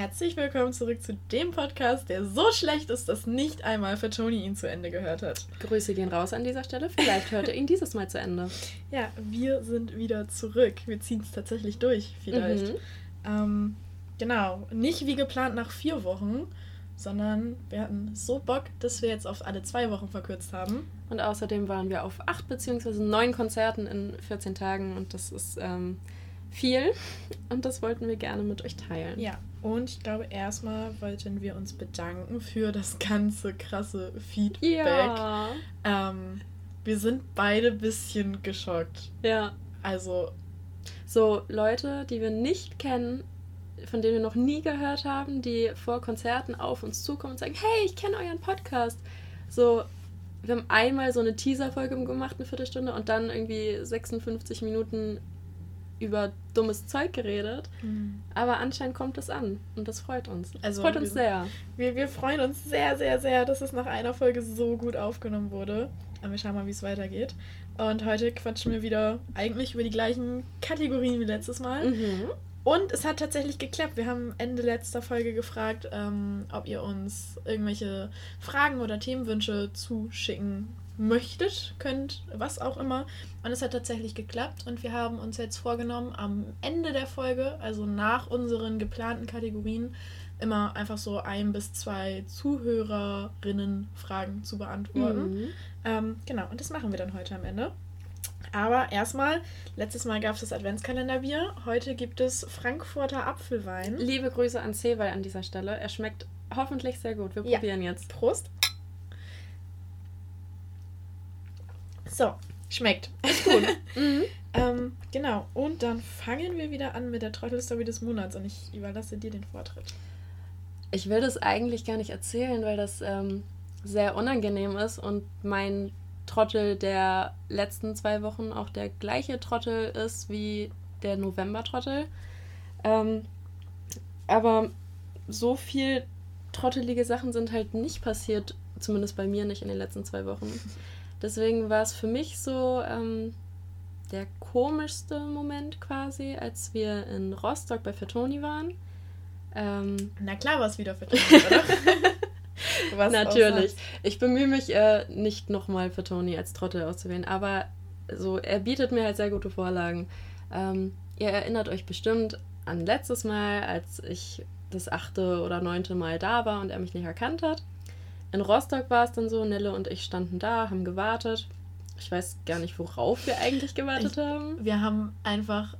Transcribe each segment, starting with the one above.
Herzlich willkommen zurück zu dem Podcast, der so schlecht ist, dass nicht einmal für Toni ihn zu Ende gehört hat. Grüße gehen raus an dieser Stelle. Vielleicht hört er ihn dieses Mal zu Ende. Ja, wir sind wieder zurück. Wir ziehen es tatsächlich durch, vielleicht. Mhm. Ähm, genau, nicht wie geplant nach vier Wochen, sondern wir hatten so Bock, dass wir jetzt auf alle zwei Wochen verkürzt haben. Und außerdem waren wir auf acht beziehungsweise neun Konzerten in 14 Tagen und das ist ähm, viel und das wollten wir gerne mit euch teilen. Ja, und ich glaube, erstmal wollten wir uns bedanken für das ganze krasse Feedback. Ja. Ähm, wir sind beide ein bisschen geschockt. Ja. Also. So, Leute, die wir nicht kennen, von denen wir noch nie gehört haben, die vor Konzerten auf uns zukommen und sagen, hey, ich kenne euren Podcast. So, wir haben einmal so eine Teaser-Folge gemacht, eine Viertelstunde, und dann irgendwie 56 Minuten über dummes Zeug geredet. Mhm. Aber anscheinend kommt es an und das freut uns. Also, freut uns wir, sehr. Wir, wir freuen uns sehr, sehr, sehr, dass es nach einer Folge so gut aufgenommen wurde. Aber wir schauen mal, wie es weitergeht. Und heute quatschen wir wieder eigentlich über die gleichen Kategorien wie letztes Mal. Mhm. Und es hat tatsächlich geklappt. Wir haben Ende letzter Folge gefragt, ähm, ob ihr uns irgendwelche Fragen oder Themenwünsche zuschicken möchtet, könnt, was auch immer. Und es hat tatsächlich geklappt. Und wir haben uns jetzt vorgenommen, am Ende der Folge, also nach unseren geplanten Kategorien, immer einfach so ein bis zwei Zuhörerinnen-Fragen zu beantworten. Mhm. Ähm, genau, und das machen wir dann heute am Ende. Aber erstmal, letztes Mal gab es das Adventskalenderbier, heute gibt es Frankfurter Apfelwein. Liebe Grüße an Seewald an dieser Stelle. Er schmeckt hoffentlich sehr gut. Wir probieren ja. jetzt. Prost. So, schmeckt. Ist gut. mhm. ähm, genau, und dann fangen wir wieder an mit der Trottelstory des Monats und ich überlasse dir den Vortritt. Ich will das eigentlich gar nicht erzählen, weil das ähm, sehr unangenehm ist und mein Trottel der letzten zwei Wochen auch der gleiche Trottel ist wie der November-Trottel. Ähm, aber so viel trottelige Sachen sind halt nicht passiert, zumindest bei mir nicht in den letzten zwei Wochen. Deswegen war es für mich so ähm, der komischste Moment quasi, als wir in Rostock bei Fertoni waren. Ähm, Na klar war es wieder Fertoni, oder? Was Natürlich. Ich bemühe mich äh, nicht nochmal für Tony als Trottel auszuwählen, aber so, er bietet mir halt sehr gute Vorlagen. Ähm, ihr erinnert euch bestimmt an letztes Mal, als ich das achte oder neunte Mal da war und er mich nicht erkannt hat. In Rostock war es dann so, Nelle und ich standen da, haben gewartet. Ich weiß gar nicht, worauf wir eigentlich gewartet ich, haben. Wir haben einfach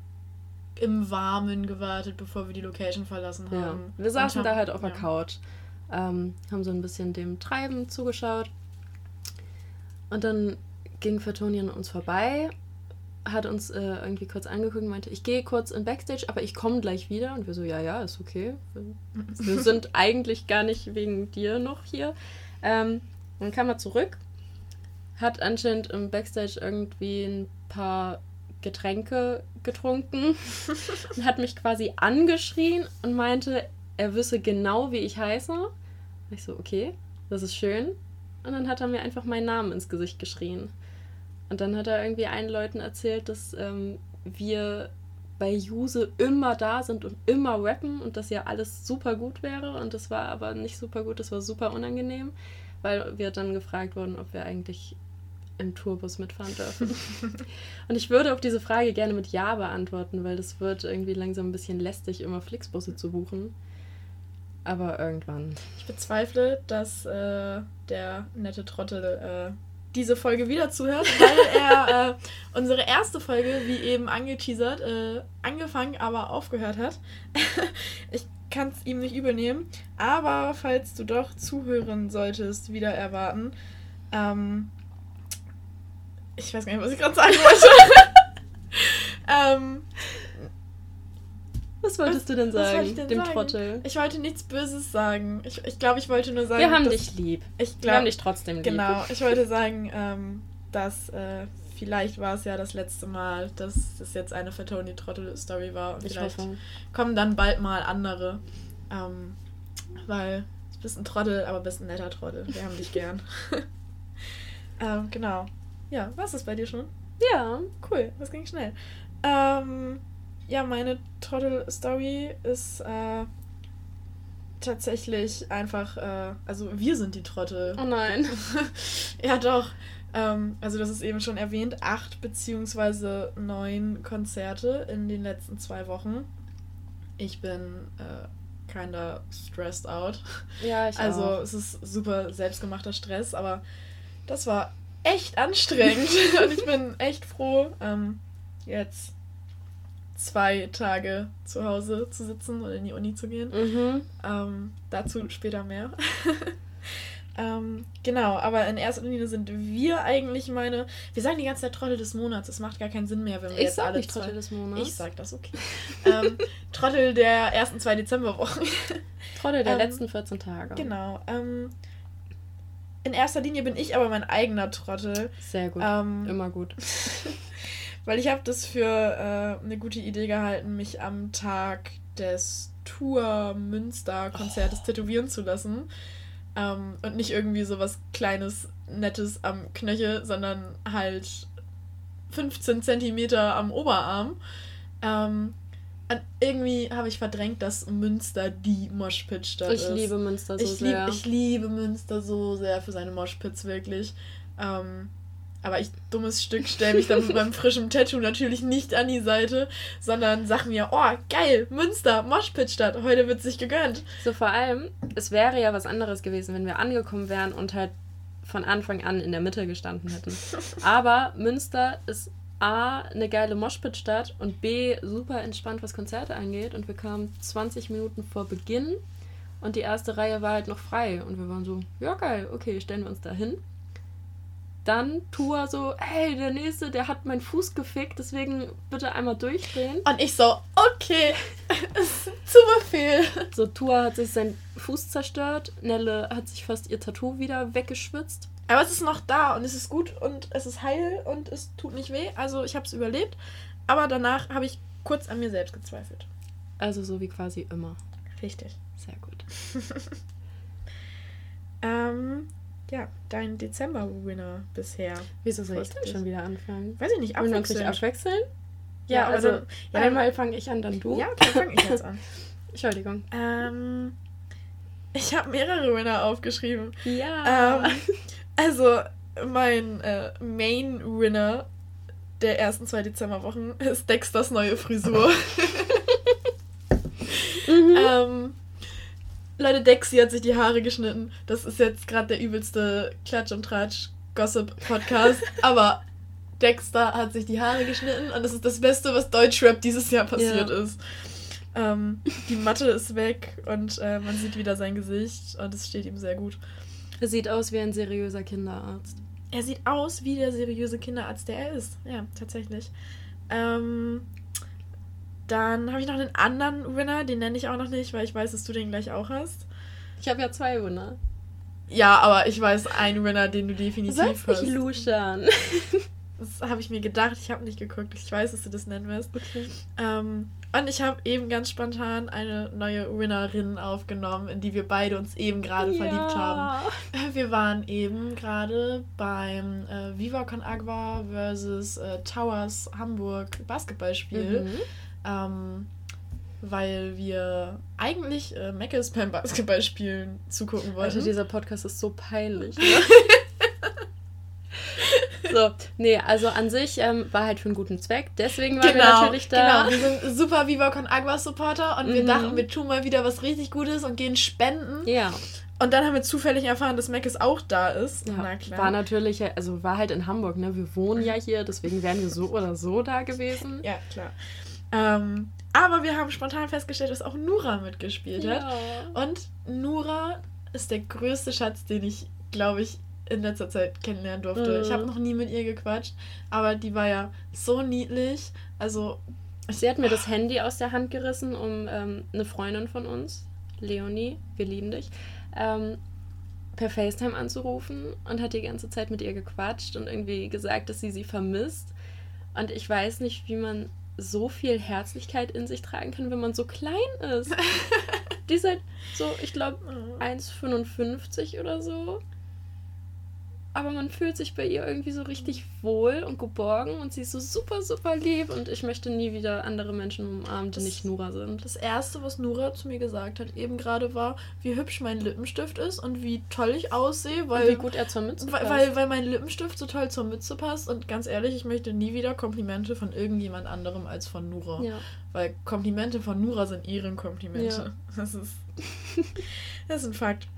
im Warmen gewartet, bevor wir die Location verlassen haben. Ja. Wir saßen haben, da halt auf der ja. Couch ähm, haben so ein bisschen dem Treiben zugeschaut. Und dann ging Fatoni an uns vorbei, hat uns äh, irgendwie kurz angeguckt und meinte, ich gehe kurz in Backstage, aber ich komme gleich wieder. Und wir so, ja, ja, ist okay. Wir, sind eigentlich gar nicht wegen dir noch hier. Ähm, dann kam er zurück, hat anscheinend im Backstage irgendwie ein paar Getränke getrunken und hat mich quasi angeschrien und meinte, er wisse genau, wie ich heiße. Ich so, okay, das ist schön. Und dann hat er mir einfach meinen Namen ins Gesicht geschrien. Und dann hat er irgendwie allen Leuten erzählt, dass ähm, wir bei Juse immer da sind und immer rappen und dass ja alles super gut wäre. Und das war aber nicht super gut, das war super unangenehm, weil wir dann gefragt wurden, ob wir eigentlich im Tourbus mitfahren dürfen. und ich würde auf diese Frage gerne mit Ja beantworten, weil das wird irgendwie langsam ein bisschen lästig, immer Flixbusse zu buchen. Aber irgendwann. Ich bezweifle, dass äh, der nette Trottel äh, diese Folge wieder zuhört, weil er äh, unsere erste Folge, wie eben angeteasert, äh, angefangen, aber aufgehört hat. ich kann es ihm nicht übernehmen. Aber falls du doch zuhören solltest, wieder erwarten. Ähm, ich weiß gar nicht, was ich gerade sagen wollte. ähm, was wolltest was, du denn sagen, denn dem sagen? Trottel? Ich wollte nichts Böses sagen. Ich, ich glaube, ich wollte nur sagen. Wir haben dich lieb. Ich glaub, Wir haben dich trotzdem lieb. Genau, ich wollte sagen, ähm, dass äh, vielleicht war es ja das letzte Mal, dass es jetzt eine Fatoni Trottel-Story war. Und ich vielleicht hoffe. kommen dann bald mal andere. Ähm, weil du bist ein Trottel, aber bist ein netter Trottel. Wir haben dich gern. ähm, genau. Ja, war es das bei dir schon? Ja. Cool, das ging schnell. Ähm, ja, meine Trottel-Story ist äh, tatsächlich einfach, äh, also wir sind die Trottel. Oh nein. ja, doch. Ähm, also das ist eben schon erwähnt, acht beziehungsweise neun Konzerte in den letzten zwei Wochen. Ich bin äh, kinda stressed out. Ja, ich Also auch. es ist super selbstgemachter Stress, aber das war echt anstrengend und ich bin echt froh, ähm, jetzt zwei Tage zu Hause zu sitzen und in die Uni zu gehen. Mhm. Ähm, dazu später mehr. ähm, genau, aber in erster Linie sind wir eigentlich meine. Wir sagen die ganze Zeit Trottel des Monats. Das macht gar keinen Sinn mehr, wenn wir Ich jetzt sag alle nicht Trottel des Monats. Ich sag das, okay. ähm, Trottel der ersten zwei Dezemberwochen. Trottel der Ähm, letzten 14 Tage. genau. Ähm, in erster Linie bin ich aber mein eigener Trottel. Sehr gut. Ähm, Immer gut. Weil ich habe das für äh, eine gute Idee gehalten, mich am Tag des Tour Münster Konzertes tätowieren zu lassen. Ähm, und nicht irgendwie so was Kleines, Nettes am Knöchel, sondern halt 15 Zentimeter am Oberarm. Ähm, irgendwie habe ich verdrängt, dass Münster die Moshpit-Stadt Ich ist. liebe Münster so ich, sehr. lieb, ich liebe Münster so sehr für seine Moshpits, wirklich. Ähm, aber ich, dummes Stück, stelle mich dann mit meinem frischen Tattoo natürlich nicht an die Seite, sondern sag mir, oh, geil, Münster, Moshpit-Stadt, heute wird sich gegönnt. So vor allem, es wäre ja was anderes gewesen, wenn wir angekommen wären und halt von Anfang an in der Mitte gestanden hätten. Aber Münster ist A, eine geile Moshpit-Stadt und B, super entspannt, was Konzerte angeht. Und wir kamen 20 Minuten vor Beginn und die erste Reihe war halt noch frei. Und wir waren so, ja geil, okay, stellen wir uns da hin. Dann Tour so, hey, der Nächste, der hat meinen Fuß gefickt, deswegen bitte einmal durchdrehen. Und ich so, okay, zu Befehl. So, Tua hat sich seinen Fuß zerstört. Nelle hat sich fast ihr Tattoo wieder weggeschwitzt. Aber es ist noch da und es ist gut und es ist heil und es tut nicht weh. Also ich habe es überlebt. Aber danach habe ich kurz an mir selbst gezweifelt. Also so wie quasi immer. Richtig. Sehr gut. Ähm, ja, dein Dezember-Winner bisher. Wieso soll ich denn schon wieder anfangen? Weiß ich nicht, Wollen wir uns abwechseln? Ja, aber also dann- ja, dann- einmal fange ich an, dann du. Ja, okay, fange ich jetzt an. Entschuldigung. Ähm, ich habe mehrere Winner aufgeschrieben. Ja. Ähm, also, mein äh, Main-Winner der ersten zwei Dezemberwochen ist Dexters neue Frisur. mhm. ähm, Leute, Dexy hat sich die Haare geschnitten. Das ist jetzt gerade der übelste Klatsch und Tratsch Gossip-Podcast. aber Dexter hat sich die Haare geschnitten und das ist das Beste, was Deutschrap dieses Jahr passiert Ja. ist. Ähm, die Matte ist weg und äh, man sieht wieder sein Gesicht und es steht ihm sehr gut. Er sieht aus wie ein seriöser Kinderarzt. Er sieht aus wie der seriöse Kinderarzt, der er ist. Ja, tatsächlich. Ähm, dann habe ich noch einen anderen Winner, den nenne ich auch noch nicht, weil ich weiß, dass du den gleich auch hast. Ich habe ja zwei Winner. Ja, aber ich weiß einen Winner, den du definitiv Sollst hast. nicht luschern. Das habe ich mir gedacht. Ich habe nicht geguckt. Ich weiß, dass du das nennen wirst. Okay. Ähm, und ich habe eben ganz spontan eine neue Winnerin aufgenommen, in die wir beide uns eben gerade verliebt haben. Wir waren eben gerade beim äh, Viva Con Agua versus äh, Towers Hamburg Basketballspiel, Mhm. Ähm, weil wir eigentlich äh, Meckes beim Basketballspielen zugucken wollten. Alter, dieser Podcast ist so peinlich. Ne? so, nee, also an sich ähm, war halt für einen guten Zweck. Deswegen waren wir natürlich da. Genau, wir sind super Viva Con Agua Supporter und wir Mhm. dachten, wir tun mal wieder was richtig Gutes und gehen spenden. Ja, Und dann haben wir zufällig erfahren, dass Meckes auch da ist. ja Na klar. war natürlich, also war halt in Hamburg, ne? Wir wohnen ja hier, deswegen wären wir so oder so da gewesen. Ja, klar. Ähm, aber wir haben spontan festgestellt, dass auch Nura mitgespielt hat. Ja. Und Nura ist der größte Schatz, den ich, glaube ich, in letzter Zeit kennenlernen durfte. Mhm. Ich habe noch nie mit ihr gequatscht, aber die war ja so niedlich. Also, Sie hat mir das Handy aus der Hand gerissen, um ähm, eine Freundin von uns, Leonie, wir lieben dich, ähm, per FaceTime anzurufen und hat die ganze Zeit mit ihr gequatscht und irgendwie gesagt, dass sie sie vermisst. Und ich weiß nicht, wie man so viel Herzlichkeit in sich tragen kann, wenn man so klein ist. die ist halt so, ich glaube, oh. 1,55 oder so. Aber man fühlt sich bei ihr irgendwie so richtig wohl und geborgen und sie ist so super, super lieb und ich möchte nie wieder andere Menschen umarmen, die das, nicht Nura sind. Das erste, was Nura zu mir gesagt hat, eben gerade war, wie hübsch mein Lippenstift ist und wie toll ich aussehe, weil. Und wie gut er zur Mütze passt. Weil, weil mein Lippenstift so toll zur Mütze passt und ganz ehrlich, ich möchte nie wieder Komplimente von irgendjemand anderem als von Nura. Ja. Weil Komplimente von Nura sind ihre Komplimente. Ja. Das ist. das ist ein Fakt.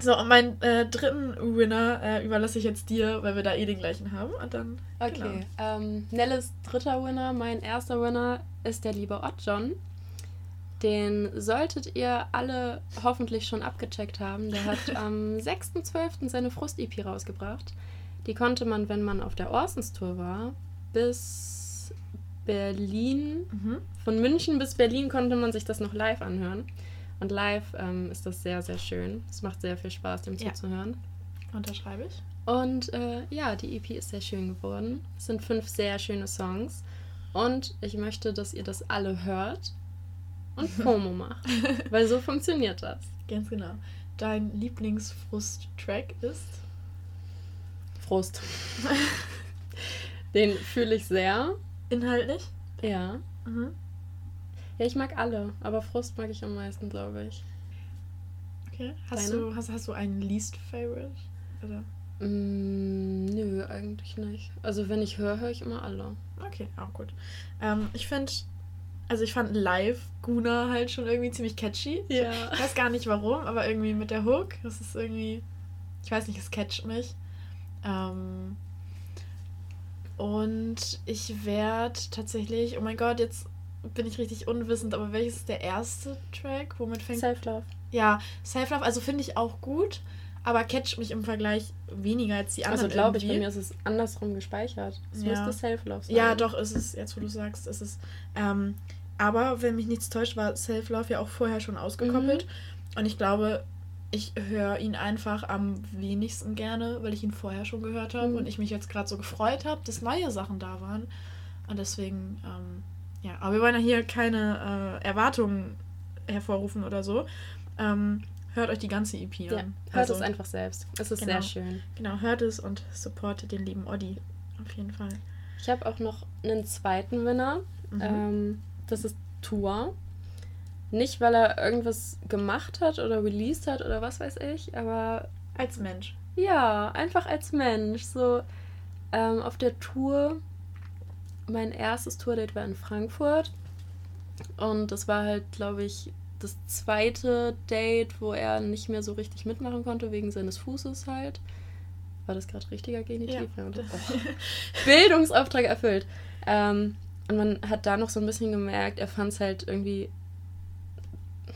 So, und meinen äh, dritten Winner äh, überlasse ich jetzt dir, weil wir da eh den gleichen haben. Und dann. Okay. Genau. Ähm, Nelles dritter Winner, mein erster Winner ist der liebe Oddjohn. Den solltet ihr alle hoffentlich schon abgecheckt haben. Der hat am 6.12. seine Frust-EP rausgebracht. Die konnte man, wenn man auf der Orsons-Tour war, bis Berlin. Mhm. Von München bis Berlin konnte man sich das noch live anhören. Und live ähm, ist das sehr, sehr schön. Es macht sehr viel Spaß, dem ja. zuzuhören. Unterschreibe ich. Und äh, ja, die EP ist sehr schön geworden. Es sind fünf sehr schöne Songs. Und ich möchte, dass ihr das alle hört und Promo macht. weil so funktioniert das. Ganz genau. Dein Lieblingsfrust-Track ist? Frust. Den fühle ich sehr. Inhaltlich? Ja. Mhm. Ja, ich mag alle, aber Frust mag ich am meisten, glaube ich. Okay. Hast du, hast, hast du einen Least Favorite? Oder? Mm, nö, eigentlich nicht. Also wenn ich höre, höre ich immer alle. Okay, auch gut. Ähm, ich finde, also ich fand live Guna halt schon irgendwie ziemlich catchy. Ja. Ich weiß gar nicht warum, aber irgendwie mit der Hook, das ist irgendwie, ich weiß nicht, es catcht mich. Ähm, und ich werde tatsächlich, oh mein Gott, jetzt bin ich richtig unwissend, aber welches ist der erste Track? Womit fängt Self-Love. Ja, Self-Love, also finde ich auch gut, aber catcht mich im Vergleich weniger als die anderen. Also glaube ich, bei mir ist es andersrum gespeichert. Es ja. müsste Self-Love sein. Ja, doch, ist es, jetzt wo du sagst, ist es. Ähm, aber wenn mich nichts täuscht, war Self-Love ja auch vorher schon ausgekoppelt. Mhm. Und ich glaube, ich höre ihn einfach am wenigsten gerne, weil ich ihn vorher schon gehört habe mhm. und ich mich jetzt gerade so gefreut habe, dass neue Sachen da waren. Und deswegen ähm, ja, aber wir wollen ja hier keine äh, Erwartungen hervorrufen oder so. Ähm, hört euch die ganze EP ja, an. Hört also, es einfach selbst. Es ist genau, sehr schön. Genau, hört es und supportet den lieben Oddi. Auf jeden Fall. Ich habe auch noch einen zweiten Winner. Mhm. Ähm, das ist Tour. Nicht, weil er irgendwas gemacht hat oder released hat oder was weiß ich, aber. Als Mensch. Ja, einfach als Mensch. So ähm, auf der Tour mein erstes Tourdate war in Frankfurt. Und das war halt, glaube ich, das zweite Date, wo er nicht mehr so richtig mitmachen konnte, wegen seines Fußes halt. War das gerade richtiger Genitiv? Ja. Oh. Bildungsauftrag erfüllt. Ähm, und man hat da noch so ein bisschen gemerkt, er fand es halt irgendwie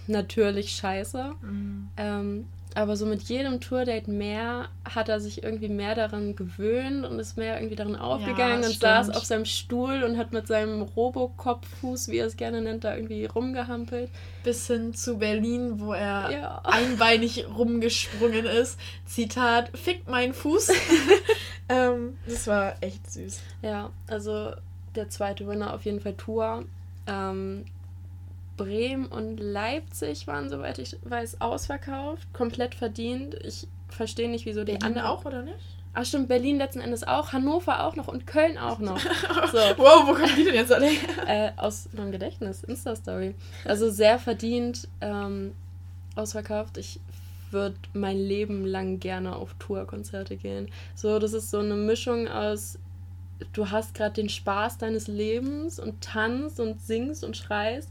natürlich scheiße. Mhm. Ähm, aber so mit jedem Tourdate mehr hat er sich irgendwie mehr daran gewöhnt und ist mehr irgendwie daran aufgegangen ja, und saß auf seinem Stuhl und hat mit seinem Robocop-Fuß, wie er es gerne nennt, da irgendwie rumgehampelt. Bis hin zu Berlin, wo er ja. einbeinig rumgesprungen ist. Zitat, fickt meinen Fuß. ähm, das war echt süß. Ja, also der zweite Winner auf jeden Fall Tour. Ähm, Bremen und Leipzig waren, soweit ich weiß, ausverkauft. Komplett verdient. Ich verstehe nicht, wieso die anderen. auch, oder nicht? Ach stimmt, Berlin letzten Endes auch, Hannover auch noch und Köln auch noch. So. wow, wo kommen die denn jetzt alle äh, aus meinem Gedächtnis, Insta-Story. Also sehr verdient, ähm, ausverkauft. Ich würde mein Leben lang gerne auf Tourkonzerte gehen. So, das ist so eine Mischung aus, du hast gerade den Spaß deines Lebens und tanzt und singst und schreist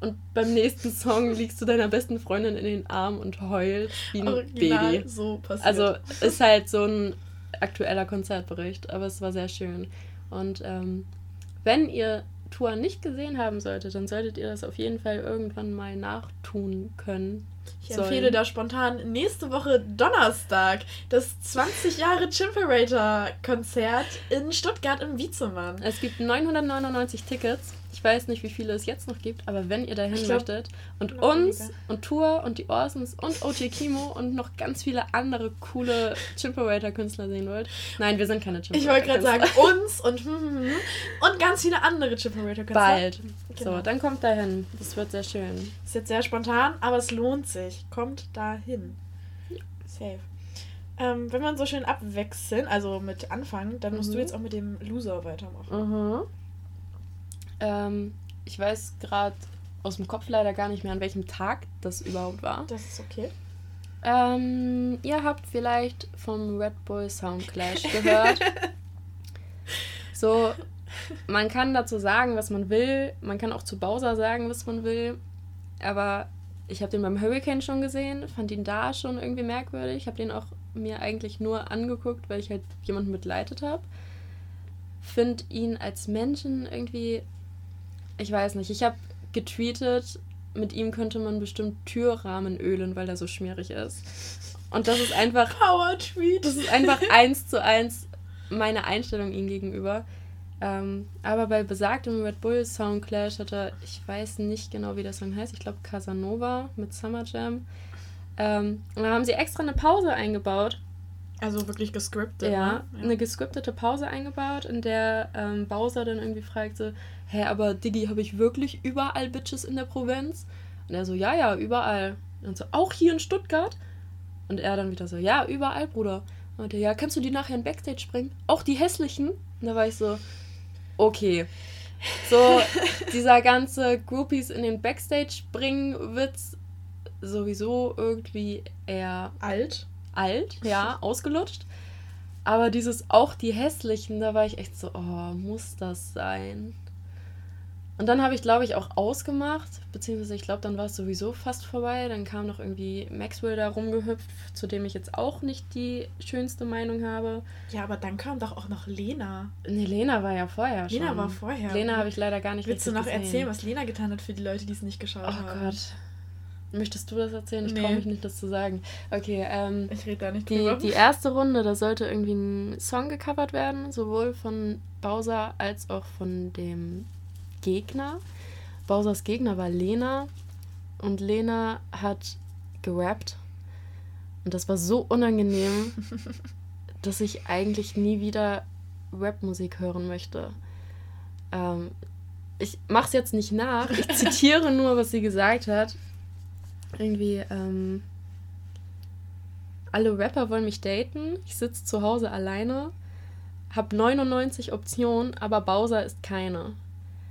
und beim nächsten Song liegst du deiner besten Freundin in den Arm und heulst wie ein Original Baby. so passiert. Also ist halt so ein aktueller Konzertbericht, aber es war sehr schön. Und ähm, wenn ihr Tour nicht gesehen haben solltet, dann solltet ihr das auf jeden Fall irgendwann mal nachtun können. Ich sollen. empfehle da spontan nächste Woche Donnerstag das 20 Jahre Chimperator Konzert in Stuttgart im Wiezemann. Es gibt 999 Tickets weiß nicht, wie viele es jetzt noch gibt, aber wenn ihr dahin glaub, möchtet und uns weniger. und Tour und die Orsons und OT Kimo und noch ganz viele andere coole Chimperator-Künstler sehen wollt. Nein, wir sind keine Chimperator. Ich wollte gerade sagen, uns und, hm, hm, hm, und ganz viele andere Chimperator-Künstler. Bald. Genau. So, dann kommt dahin. Das wird sehr schön. Ist jetzt sehr spontan, aber es lohnt sich. Kommt dahin. Ja. Safe. Ähm, wenn man so schön abwechseln, also mit anfangen, dann musst du Mhm. jetzt auch mit dem Loser weitermachen. Mhm. Ähm, ich weiß gerade aus dem Kopf leider gar nicht mehr, an welchem Tag das überhaupt war. Das ist okay. Ähm, ihr habt vielleicht vom Red Bull Sound Clash gehört. so, man kann dazu sagen, was man will. Man kann auch zu Bowser sagen, was man will. Aber ich habe den beim Hurricane schon gesehen, fand ihn da schon irgendwie merkwürdig. Ich habe den auch mir eigentlich nur angeguckt, weil ich halt jemanden begleitet habe. Find ihn als Menschen irgendwie, ich weiß nicht, ich habe getweetet, mit ihm könnte man bestimmt Türrahmen ölen, weil er so schmierig ist. Und das ist einfach, Power Tweet. das ist einfach eins zu eins meine Einstellung ihm gegenüber. Ähm, aber bei besagtem Red Bull Sound Clash hat er, ich weiß nicht genau, wie der Song heißt, ich glaube Casanova mit Summer Jam. Ähm, und da haben sie extra eine Pause eingebaut. Also wirklich gescriptet. Ja, ne? eine gescriptete Pause eingebaut, in der ähm, Bowser dann irgendwie fragte, hä, aber Diggi, habe ich wirklich überall Bitches in der Provinz? Und er so, ja, ja, überall. Und so, auch hier in Stuttgart? Und er dann wieder so, ja, überall, Bruder. Und er, ja, kannst du die nachher in Backstage bringen? Auch die hässlichen? Und da war ich so, okay. So, dieser ganze Groupies in den Backstage bringen Witz sowieso irgendwie eher Alt. Alt, ja, ausgelutscht. Aber dieses auch die hässlichen, da war ich echt so, oh, muss das sein? Und dann habe ich, glaube ich, auch ausgemacht, beziehungsweise ich glaube, dann war es sowieso fast vorbei. Dann kam noch irgendwie Maxwell da rumgehüpft, zu dem ich jetzt auch nicht die schönste Meinung habe. Ja, aber dann kam doch auch noch Lena. Ne, Lena war ja vorher schon. Lena war vorher. Lena habe ich leider gar nicht Willst du noch gesehen. erzählen, was Lena getan hat für die Leute, die es nicht geschaut Oh haben? Gott. Möchtest du das erzählen? Ich traue Nee. mich nicht, das zu sagen. Okay, ähm, Ich rede da nicht Die, drüber. die erste Runde, da sollte irgendwie ein Song gecovert werden, sowohl von Bowser als auch von dem Gegner. Bowsers Gegner war Lena und Lena hat gerappt. Und das war so unangenehm, dass ich eigentlich nie wieder Rapmusik hören möchte. Ähm, ich mach's jetzt nicht nach, ich zitiere nur, was sie gesagt hat. Irgendwie, ähm, alle Rapper wollen mich daten. Ich sitze zu Hause alleine, habe 99 Optionen, aber Bowser ist keine.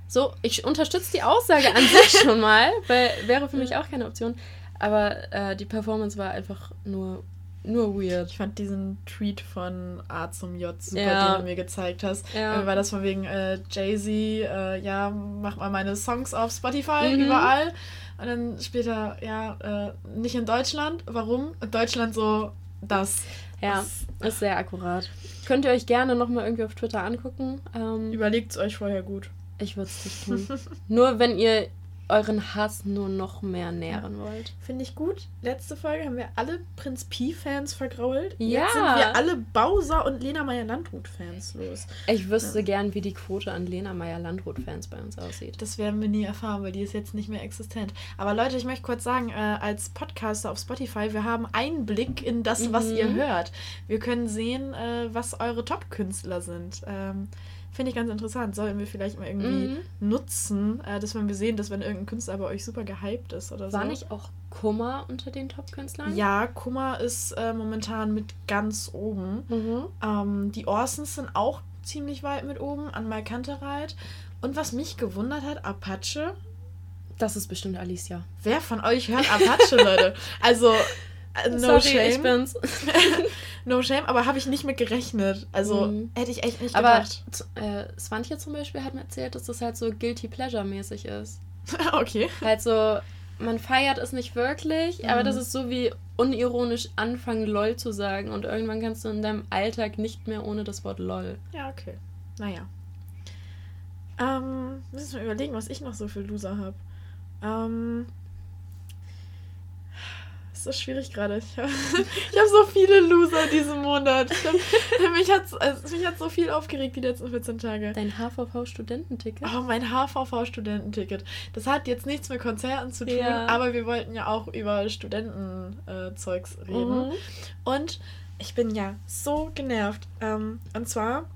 So, ich unterstütze die Aussage an sich schon mal, weil wäre für mich auch keine Option. Aber äh, die Performance war einfach nur, nur weird. Ich fand diesen Tweet von A zum J super, Ja. den du mir gezeigt hast. Ja. Äh, War das von wegen äh, Jay-Z, äh, ja, mach mal meine Songs auf Spotify, Mhm. überall. Und dann später, ja, äh, nicht in Deutschland. Warum? In Deutschland so das. Ja, Das- ist sehr akkurat. Könnt ihr euch gerne nochmal irgendwie auf Twitter angucken. Ähm, Überlegt es euch vorher gut. ich würde es nicht tun. nur wenn ihr euren Hass nur noch mehr nähren wollt. Finde ich gut. Letzte Folge haben wir alle Prinz Pi-Fans vergrault. Ja. Jetzt sind wir alle Bowser und Lena Meyer-Landrut-Fans los. Ich wüsste gern, wie die Quote an Lena Meyer-Landrut-Fans bei uns aussieht. Das werden wir nie erfahren, weil die ist jetzt nicht mehr existent. Aber Leute, ich möchte kurz sagen, äh, als Podcaster auf Spotify, wir haben Einblick in das, was Mhm. ihr hört. Wir können sehen, äh, was eure Top-Künstler sind. Ähm, Finde ich ganz interessant. Sollen wir vielleicht mal irgendwie Mhm. nutzen, äh, dass wenn wir sehen, dass wenn irgendein Künstler bei euch super gehypt ist oder so. War nicht auch Kummer unter den Top-Künstlern? Ja, Kummer ist äh, momentan mit ganz oben. Mhm. Ähm, die Orsons sind auch ziemlich weit mit oben, an Malkantereit. Und was mich gewundert hat, Apache. Das ist bestimmt Alicia. Wer von euch hört Apache, Leute? Also, no Sorry, shame. ich bin's. no shame, aber habe ich nicht mit gerechnet. Also, Mhm. hätte ich echt nicht Aber gedacht. z- äh, Swantje zum Beispiel hat mir erzählt, dass das halt so Guilty Pleasure-mäßig ist. okay. Halt so, man feiert es nicht wirklich, aber Mhm. das ist so wie unironisch anfangen, LOL zu sagen. Und irgendwann kannst du in deinem Alltag nicht mehr ohne das Wort LOL. Ja, okay. Naja. Ähm, müssen wir überlegen, was ich noch so für Loser habe. Ähm. Es ist schwierig gerade. Ich habe hab so viele Loser diesen Monat. Hab, mich hat also, mich hat so viel aufgeregt die letzten 14 Tage. Dein HVV-Studententicket? Oh, mein HVV-Studententicket. Das hat jetzt nichts mit Konzerten zu tun, Ja. aber wir wollten ja auch über Studentenzeugs reden. Mhm. Und ich bin ja so genervt. Ähm, und zwar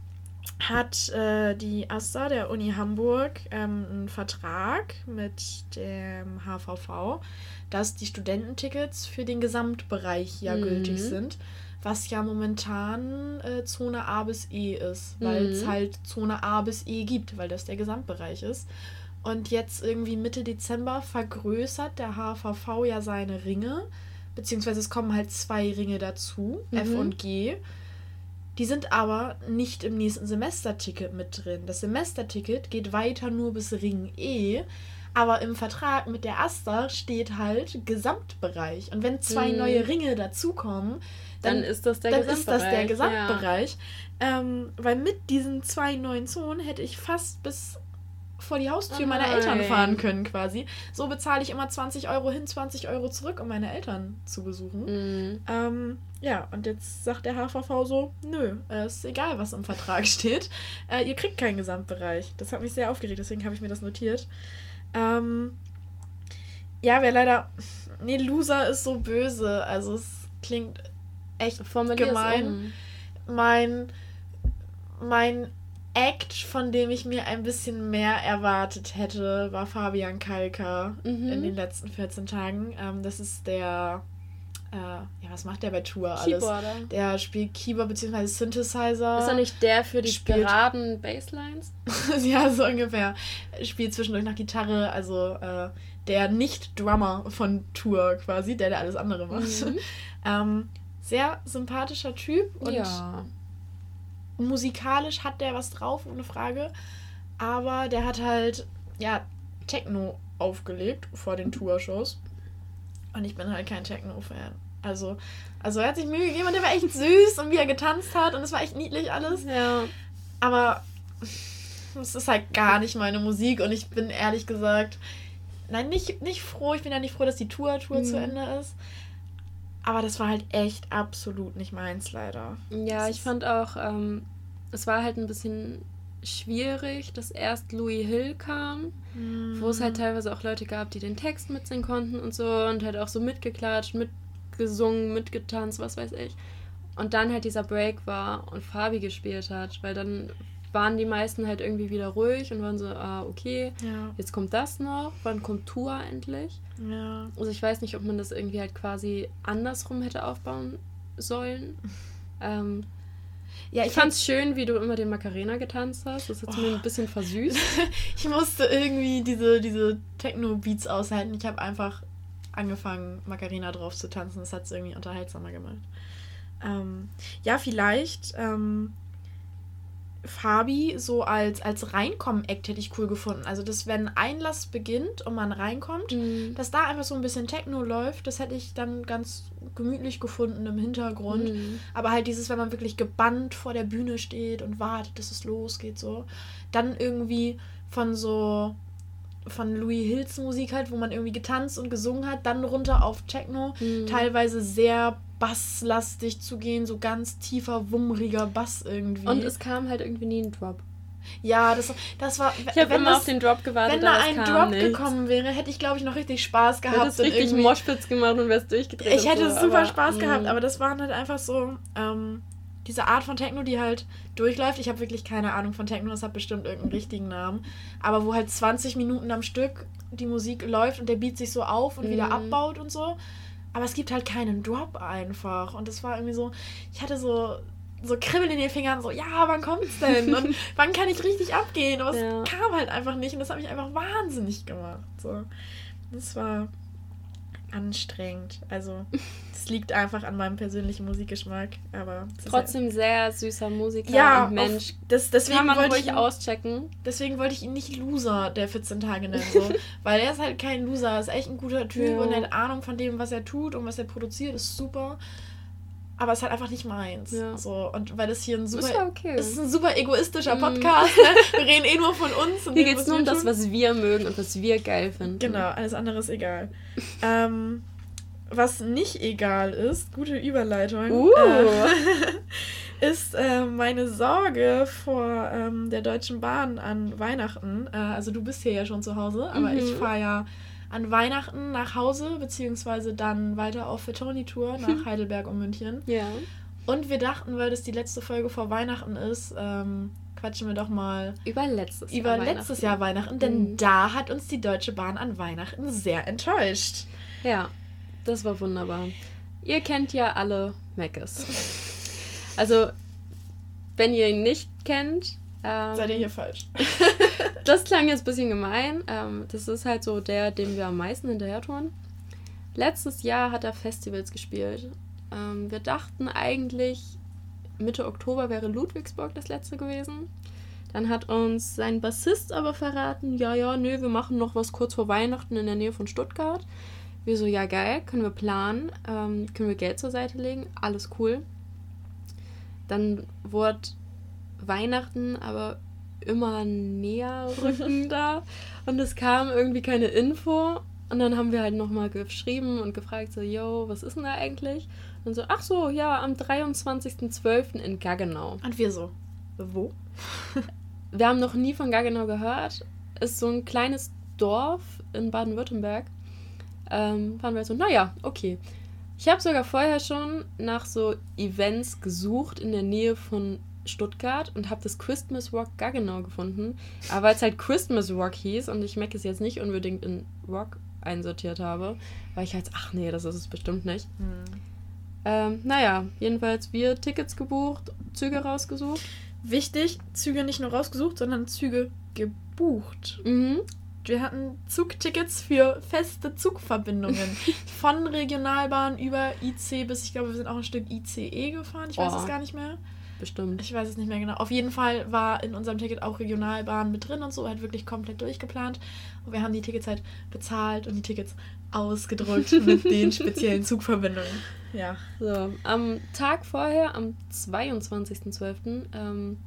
hat äh, die AStA der Uni Hamburg ähm, einen Vertrag mit dem HVV, dass die Studententickets für den Gesamtbereich ja mhm. gültig sind, was ja momentan äh, Zone A bis E ist, weil mhm. es halt Zone A bis E gibt, weil das der Gesamtbereich ist. Und jetzt irgendwie Mitte Dezember vergrößert der HVV ja seine Ringe, beziehungsweise es kommen halt zwei Ringe dazu, mhm. F und G. Die sind aber nicht im nächsten Semesterticket mit drin. Das Semesterticket geht weiter nur bis Ring E, aber im Vertrag mit der Asta steht halt Gesamtbereich. Und wenn zwei mhm. neue Ringe dazukommen, dann, dann, ist das der dann Gesamtbereich. Ist das der Gesamtbereich. Ja. Ähm, weil mit diesen zwei neuen Zonen hätte ich fast bis vor die Haustür oh meiner Eltern fahren können quasi. So bezahle ich immer 20 Euro hin, 20 Euro zurück, um meine Eltern zu besuchen. Mhm. Ähm, ja, und jetzt sagt der HVV so, nö, äh, ist egal, was im Vertrag steht. Äh, ihr kriegt keinen Gesamtbereich. Das hat mich sehr aufgeregt, deswegen habe ich mir das notiert. Ähm, ja, wer leider... Nee, Loser ist so böse. Also es klingt echt Formulier gemein. Um. Mein, mein Act, von dem ich mir ein bisschen mehr erwartet hätte, war Fabian Kalker mhm. in den letzten 14 Tagen. Ähm, das ist der äh, ja, was macht der bei Tour alles? Keyboarder. Der spielt Keyboard bzw. Synthesizer. Ist er nicht der für die spielt, geraden Basslines? ja, so ungefähr. Spielt zwischendurch noch Gitarre, also äh, der Nicht-Drummer von Tour quasi, der, der alles andere macht. Mhm. ähm, sehr sympathischer Typ und ja. Musikalisch hat der was drauf, ohne Frage. Aber der hat halt, ja, Techno aufgelegt vor den Tourshows. Und ich bin halt kein Techno-Fan. Also, also er hat sich Mühe gegeben und der war echt süß und wie er getanzt hat und es war echt niedlich alles. Ja. Aber es ist halt gar nicht meine Musik und ich bin ehrlich gesagt, nein, nicht, nicht froh. Ich bin ja nicht froh, dass die Tour-Tour mhm. zu Ende ist. Aber das war halt echt absolut nicht meins, leider. Ja, das ich fand auch, ähm, es war halt ein bisschen schwierig, dass erst Louis Hill kam, mhm. wo es halt teilweise auch Leute gab, die den Text mitsingen konnten und so und halt auch so mitgeklatscht, mitgesungen, mitgetanzt, was weiß ich. Und dann halt dieser Break war und Fabi gespielt hat, weil dann waren die meisten halt irgendwie wieder ruhig und waren so, ah, okay, ja. jetzt kommt das noch, wann kommt Tour endlich? Ja. Also ich weiß nicht, ob man das irgendwie halt quasi andersrum hätte aufbauen sollen. ähm, ja, ich fand's schön, wie du immer den Macarena getanzt hast. Das hat oh. mir ein bisschen versüßt. ich musste irgendwie diese, diese Techno-Beats aushalten. Ich habe einfach angefangen, Macarena drauf zu tanzen. Das hat es irgendwie unterhaltsamer gemacht. Ähm, ja, vielleicht ähm, Fabi so als, als Reinkommen-Act hätte ich cool gefunden. Also, dass wenn Einlass beginnt und man reinkommt, mhm. dass da einfach so ein bisschen Techno läuft, das hätte ich dann ganz gemütlich gefunden im Hintergrund. Mhm. Aber halt dieses, wenn man wirklich gebannt vor der Bühne steht und wartet, dass es losgeht, so. Dann irgendwie von so von Louis Hills Musik halt, wo man irgendwie getanzt und gesungen hat, dann runter auf Techno, mhm. teilweise sehr basslastig zu gehen, so ganz tiefer, wummriger Bass irgendwie. Und es kam halt irgendwie nie ein Drop. Ja, das, das war. Ich habe immer das, auf den Drop gewartet. Wenn da ein Drop nichts. gekommen wäre, hätte ich, glaube ich, noch richtig Spaß gehabt. Du hättest richtig Moshpits gemacht und wärst durchgedreht. Ich hätte so, super aber, Spaß mh. gehabt, aber das waren halt einfach so. Ähm, diese Art von Techno, die halt durchläuft. Ich habe wirklich keine Ahnung von Techno, das hat bestimmt irgendeinen richtigen Namen. Aber wo halt 20 Minuten am Stück die Musik läuft und der Beat sich so auf und mhm. wieder abbaut und so. Aber es gibt halt keinen Drop einfach. Und das war irgendwie so, ich hatte so, so Kribbeln in den Fingern, so, ja, wann kommt's denn? Und wann kann ich richtig abgehen? Aber es ja. kam halt einfach nicht und das hat mich einfach wahnsinnig gemacht. So. Das war anstrengend. Also, das liegt einfach an meinem persönlichen Musikgeschmack. Aber trotzdem sehr süßer Musiker ja, und Mensch. Auf, das, deswegen kann man ruhig ihn, auschecken. Deswegen wollte ich ihn nicht Loser der 14 Tage nennen. So. Weil er ist halt kein Loser, er ist echt ein guter Typ ja. und hat Ahnung von dem, was er tut und was er produziert, ist super aber es ist halt einfach nicht meins. Ja. So, und weil das hier ein super, ist, okay. ist ein super egoistischer mhm. Podcast, ne? Wir reden eh nur von uns. Und hier geht es nur um das, was wir mögen und was wir geil finden. Genau, alles andere ist egal. ähm, was nicht egal ist, gute Überleitung, uh. äh, ist äh, meine Sorge vor ähm, der Deutschen Bahn an Weihnachten. Äh, also du bist hier ja schon zu Hause, aber mhm. ich fahre ja an Weihnachten nach Hause, beziehungsweise dann weiter auf Fettoni-Tour nach Heidelberg und München. Ja. Und wir dachten, weil das die letzte Folge vor Weihnachten ist, ähm, quatschen wir doch mal über letztes über Jahr letztes Jahr Weihnachten, denn mhm. da hat uns die Deutsche Bahn an Weihnachten sehr enttäuscht. Ja, das war wunderbar. Ihr kennt ja alle Meckes. Also, wenn ihr ihn nicht kennt, ähm, seid ihr hier falsch. das klang jetzt ein bisschen gemein. Ähm, das ist halt so der, dem wir am meisten hinterher tun. Letztes Jahr hat er Festivals gespielt. Ähm, wir dachten eigentlich, Mitte Oktober wäre Ludwigsburg das letzte gewesen. Dann hat uns sein Bassist aber verraten, ja, ja, nö, wir machen noch was kurz vor Weihnachten in der Nähe von Stuttgart. Wir so, ja, geil, können wir planen, ähm, können wir Geld zur Seite legen, alles cool. Dann wurde Weihnachten aber immer näher rückender und es kam irgendwie keine Info. Und dann haben wir halt nochmal geschrieben und gefragt, so, yo, was ist denn da eigentlich? Und so, ach so, ja, am 23.12. in Gaggenau. Und wir so, wo? wir haben noch nie von Gaggenau gehört. Ist so ein kleines Dorf in Baden-Württemberg. Ähm, waren wir so, naja, okay. Ich habe sogar vorher schon nach so Events gesucht in der Nähe von Stuttgart und habe das Christmas Rock Gaggenau gefunden. Aber weil es halt Christmas Rock hieß und ich Mac es jetzt nicht unbedingt in Rock einsortiert habe, war ich halt, ach nee, das ist es bestimmt nicht. Hm. Ähm, naja, jedenfalls wir Tickets gebucht, Züge rausgesucht. Wichtig, Züge nicht nur rausgesucht, sondern Züge gebucht. Mhm. Wir hatten Zugtickets für feste Zugverbindungen. Von Regionalbahn über IC bis, ich glaube, wir sind auch ein Stück ICE gefahren. Ich weiß oh. es gar nicht mehr. Bestimmt. Ich weiß es nicht mehr genau. Auf jeden Fall war in unserem Ticket auch Regionalbahn mit drin und so, halt wirklich komplett durchgeplant. Und wir haben die Tickets halt bezahlt und die Tickets ausgedruckt mit den speziellen Zugverbindungen. Ja. So, am Tag vorher, am 22.12., ähm,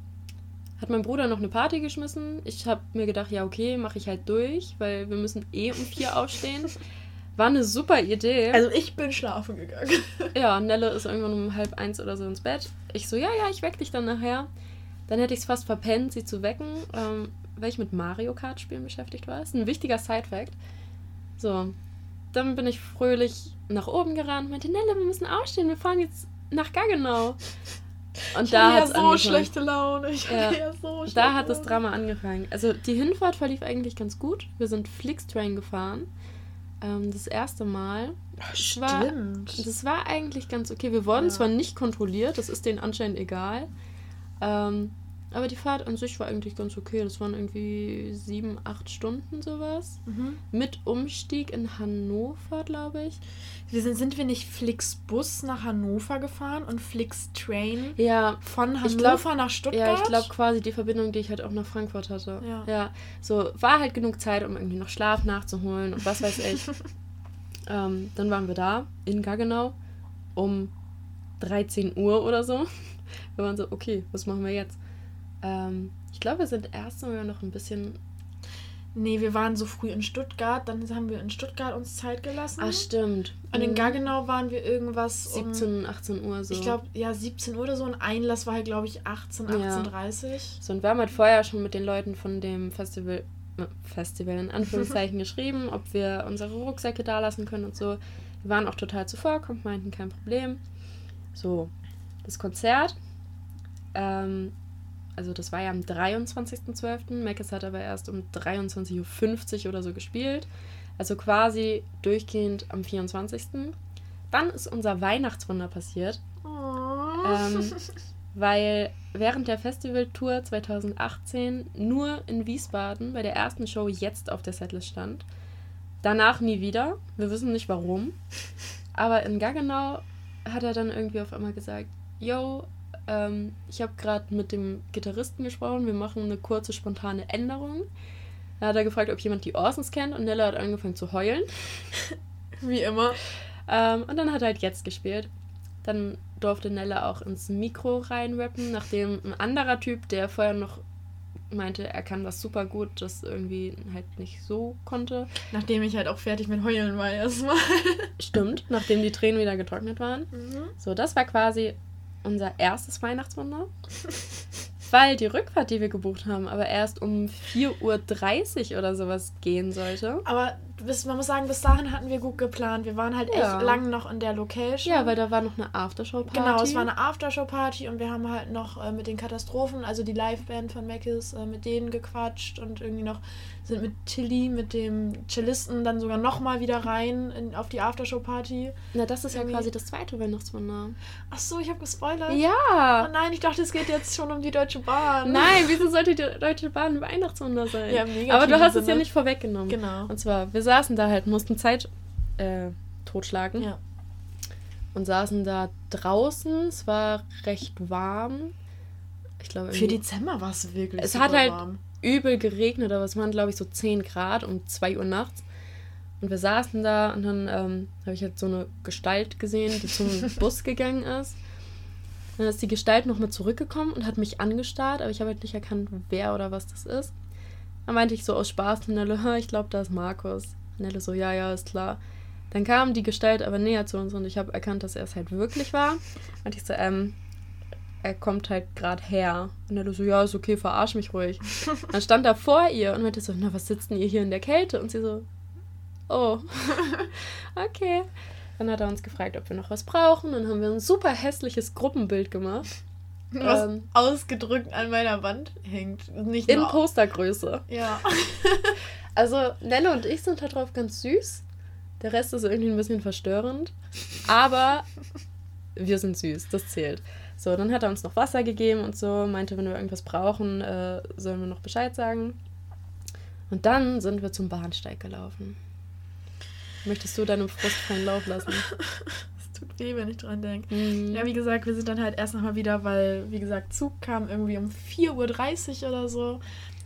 hat mein Bruder noch eine Party geschmissen. Ich habe mir gedacht, ja, okay, mache ich halt durch, weil wir müssen eh um vier aufstehen. War eine super Idee. Also ich bin schlafen gegangen. Ja, Nelle ist irgendwann um halb eins oder so ins Bett. Ich so, ja, ja, ich weck dich dann nachher. Dann hätte ich es fast verpennt, sie zu wecken, ähm, weil ich mit Mario Kart spielen beschäftigt war. Ist ein wichtiger Side-Fact. So, dann bin ich fröhlich nach oben gerannt, meinte, Nelle, wir müssen aufstehen, wir fahren jetzt nach Gaggenau. Und ich da hat so angefangen. schlechte Laune. Ich ja, ja so schlechte Da hat das Drama angefangen. Also die Hinfahrt verlief eigentlich ganz gut. Wir sind Flixtrain gefahren. Ähm, das erste Mal. Ach, stimmt. War, das war eigentlich ganz okay. Wir wurden ja. zwar nicht kontrolliert, das ist denen anscheinend egal. Ähm, aber die Fahrt an sich war eigentlich ganz okay. Das waren irgendwie sieben, acht Stunden sowas. Mhm. Mit Umstieg in Hannover, glaube ich. Wir sind, sind wir nicht Flixbus nach Hannover gefahren und Flixtrain ja, von Hannover glaub, nach Stuttgart? Ja, ich glaube quasi die Verbindung, die ich halt auch nach Frankfurt hatte. Ja. ja. So, war halt genug Zeit, um irgendwie noch Schlaf nachzuholen und was weiß ich. ähm, dann waren wir da in Gaggenau um 13 Uhr oder so. Wir waren so, okay, was machen wir jetzt? Ähm, ich glaube, wir sind erst sogar noch ein bisschen. Nee, wir waren so früh in Stuttgart, dann haben wir in Stuttgart uns Zeit gelassen. Ah, stimmt. Und in mhm. Gaggenau waren wir irgendwas 17, um, 18 Uhr so. Ich glaube, ja, 17 Uhr oder so. Ein Einlass war halt, glaube ich, 18, 18.30 ja. So, und wir haben halt vorher schon mit den Leuten von dem Festival, äh, Festival in Anführungszeichen geschrieben, ob wir unsere Rucksäcke da lassen können und so. Wir waren auch total zuvorkommt, meinten kein Problem. So, das Konzert ähm, also das war ja am 23.12. Meckes hat aber erst um 23.50 Uhr oder so gespielt. Also quasi durchgehend am 24. Dann ist unser Weihnachtswunder passiert. Oh. Ähm, weil während der Festivaltour 2018 nur in Wiesbaden bei der ersten Show jetzt auf der Setlist stand. Danach nie wieder. Wir wissen nicht warum. Aber in Gaggenau hat er dann irgendwie auf einmal gesagt, yo, ähm, ich habe gerade mit dem Gitarristen gesprochen. Wir machen eine kurze, spontane Änderung. Da hat er gefragt, ob jemand die Orsons kennt und Nella hat angefangen zu heulen. Wie immer. Ähm, und dann hat er halt jetzt gespielt. Dann durfte Nella auch ins Mikro reinrappen, nachdem ein anderer Typ, der vorher noch meinte, er kann das super gut, das irgendwie halt nicht so konnte. Nachdem ich halt auch fertig mit Heulen war erstmal. Stimmt, nachdem die Tränen wieder getrocknet waren. Mhm. So, das war quasi unser erstes Weihnachtswunder. weil die Rückfahrt, die wir gebucht haben, aber erst um 4.30 Uhr oder sowas gehen sollte. Aber bis, man muss sagen, bis dahin hatten wir gut geplant. Wir waren halt ja. echt lang noch in der Location. Ja, weil da war noch eine Aftershow-Party. Genau, es war eine Aftershow-Party und wir haben halt noch äh, mit den Katastrophen, also die Liveband von Mackis, äh, mit denen gequatscht und irgendwie noch sind mit Tilly, mit dem Cellisten, dann sogar nochmal wieder rein in, auf die Aftershow-Party. Na, das ist irgendwie. ja quasi das zweite Weihnachtswunder. Ach so, ich habe gespoilert. Ja. Oh nein, ich dachte, es geht jetzt schon um die Deutsche Bahn. Nein, wieso sollte die Deutsche Bahn ein Weihnachtswunder sein? Ja, mega. Aber du hast Sinne. es ja nicht vorweggenommen. Genau. Und zwar, wir saßen da halt, mussten Zeit äh, totschlagen. Ja. Und saßen da draußen. Es war recht warm. Ich glaube, Für Dezember war es wirklich Es hat halt warm übel geregnet, aber es waren, glaube ich, so 10 Grad um 2 Uhr nachts. Und wir saßen da und dann ähm, habe ich halt so eine Gestalt gesehen, die zum Bus gegangen ist. Dann ist die Gestalt nochmal zurückgekommen und hat mich angestarrt, aber ich habe halt nicht erkannt, wer oder was das ist. Dann meinte ich so aus Spaß ich glaube, da ist Markus. Nelle so, ja, ja, ist klar. Dann kam die Gestalt aber näher zu uns und ich habe erkannt, dass er es halt wirklich war. Und ich so, ähm, er kommt halt gerade her. Und er so, ja, ist okay, verarsch mich ruhig. Dann stand er vor ihr und meinte so, na, was sitzt denn ihr hier in der Kälte? Und sie so, oh, okay. Dann hat er uns gefragt, ob wir noch was brauchen. Dann haben wir ein super hässliches Gruppenbild gemacht. Was ähm, ausgedrückt an meiner Wand hängt. Nicht in Postergröße. Ja. Also Nelle und ich sind da drauf ganz süß. Der Rest ist irgendwie ein bisschen verstörend. Aber wir sind süß, das zählt. So, dann hat er uns noch Wasser gegeben und so, meinte, wenn wir irgendwas brauchen, äh, sollen wir noch Bescheid sagen. Und dann sind wir zum Bahnsteig gelaufen. Möchtest du deinem Frust freien Lauf lassen? Es tut weh, wenn ich dran denke. Mhm. Ja, wie gesagt, wir sind dann halt erst nochmal wieder, weil, wie gesagt, Zug kam irgendwie um 4.30 Uhr oder so.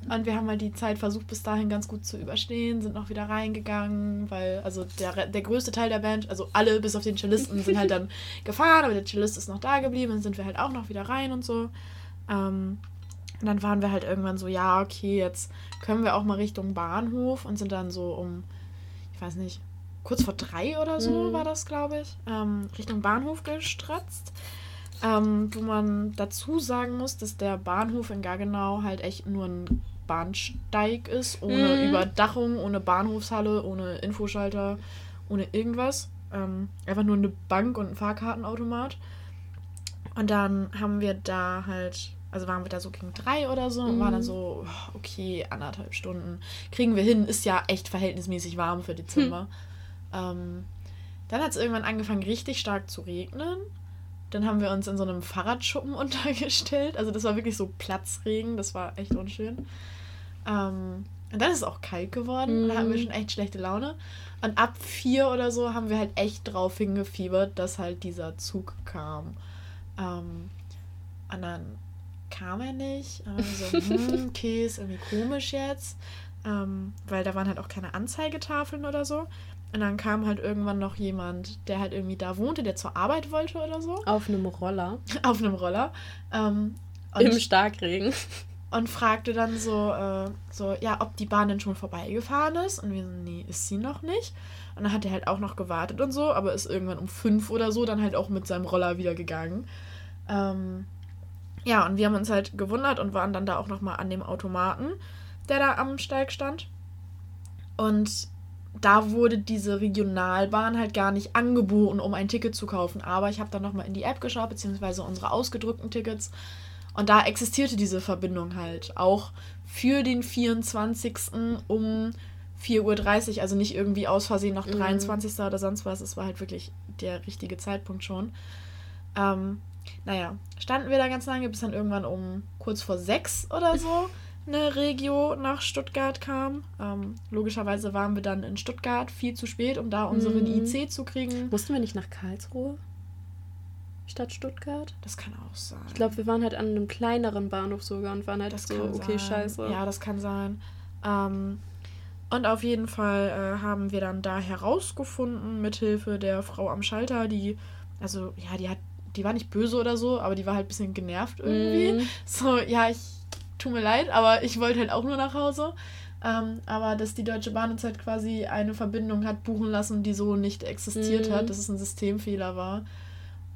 Und wir haben halt die Zeit versucht, bis dahin ganz gut zu überstehen, sind noch wieder reingegangen, weil, also der, der größte Teil der Band, also alle bis auf den Cellisten, sind halt dann gefahren, aber der Cellist ist noch da geblieben, dann sind wir halt auch noch wieder rein und so. Ähm, und dann waren wir halt irgendwann so, ja, okay, jetzt können wir auch mal Richtung Bahnhof und sind dann so um, ich weiß nicht, kurz vor drei oder so mhm. war das, glaube ich, ähm, Richtung Bahnhof gestratzt. Ähm, wo man dazu sagen muss, dass der Bahnhof in Gaggenau halt echt nur ein Bahnsteig ist, ohne mhm. Überdachung, ohne Bahnhofshalle, ohne Infoschalter, ohne irgendwas. Ähm, einfach nur eine Bank und ein Fahrkartenautomat. Und dann haben wir da halt, also waren wir da so gegen drei oder so und waren dann mhm. so, okay, anderthalb Stunden. Kriegen wir hin, ist ja echt verhältnismäßig warm für Dezember. Hm. Ähm, dann hat es irgendwann angefangen, richtig stark zu regnen. Dann haben wir uns in so einem Fahrradschuppen untergestellt. Also das war wirklich so Platzregen. Das war echt unschön. Ähm, und dann ist es auch kalt geworden. Mhm. Da hatten wir mhm. schon echt schlechte Laune. Und ab vier oder so haben wir halt echt drauf hingefiebert, dass halt dieser Zug kam. Ähm, und dann kam er nicht. Und so, hm, okay, ist irgendwie komisch jetzt. Ähm, weil da waren halt auch keine Anzeigetafeln oder so. Und dann kam halt irgendwann noch jemand, der halt irgendwie da wohnte, der zur Arbeit wollte oder so. Auf einem Roller. Auf einem Roller. Ähm, Im Starkregen. Und fragte dann so, äh, so, ja, ob die Bahn denn schon vorbeigefahren ist. Und wir so, nee, ist sie noch nicht. Und dann hat er halt auch noch gewartet und so, aber ist irgendwann um fünf oder so dann halt auch mit seinem Roller wieder gegangen. Ähm, ja, und wir haben uns halt gewundert und waren dann da auch nochmal an dem Automaten, der da am Steig stand. Und da wurde diese Regionalbahn halt gar nicht angeboten, um ein Ticket zu kaufen. Aber ich habe dann nochmal in die App geschaut, beziehungsweise unsere ausgedrückten Tickets. Und da existierte diese Verbindung halt auch für den 24. um 4.30 Uhr. Also nicht irgendwie aus Versehen noch 23. Mhm. oder sonst was. Es war halt wirklich der richtige Zeitpunkt schon. Ähm, naja, standen wir da ganz lange, bis dann irgendwann um kurz vor sechs oder so eine Regio nach Stuttgart kam. Ähm, logischerweise waren wir dann in Stuttgart viel zu spät, um da unseren mhm. IC zu kriegen. Mussten wir nicht nach Karlsruhe? Statt Stuttgart? Das kann auch sein. Ich glaube, wir waren halt an einem kleineren Bahnhof sogar und waren halt das so, okay, sein. scheiße. Ja, das kann sein. Ähm, und auf jeden Fall äh, haben wir dann da herausgefunden, mithilfe der Frau am Schalter, die, also, ja, die hat, die war nicht böse oder so, aber die war halt ein bisschen genervt irgendwie. Mm. So, ja, ich tut mir leid, aber ich wollte halt auch nur nach Hause. Ähm, aber dass die Deutsche Bahn uns halt quasi eine Verbindung hat buchen lassen, die so nicht existiert mhm. hat, dass es ein Systemfehler war.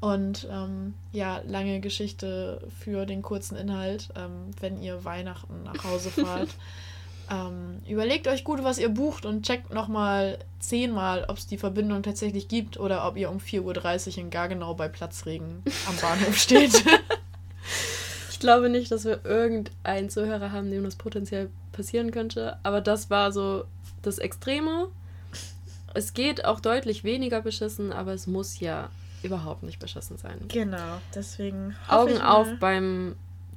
Und ähm, ja, lange Geschichte für den kurzen Inhalt, ähm, wenn ihr Weihnachten nach Hause fahrt. Ähm, überlegt euch gut, was ihr bucht und checkt nochmal zehnmal, ob es die Verbindung tatsächlich gibt oder ob ihr um 4.30 Uhr in Gargenau bei Platzregen am Bahnhof steht. ich glaube nicht, dass wir irgendeinen Zuhörer haben, dem das potenziell passieren könnte, aber das war so das Extreme. Es geht auch deutlich weniger beschissen, aber es muss ja überhaupt nicht beschissen sein. Genau, deswegen. Augen auf beim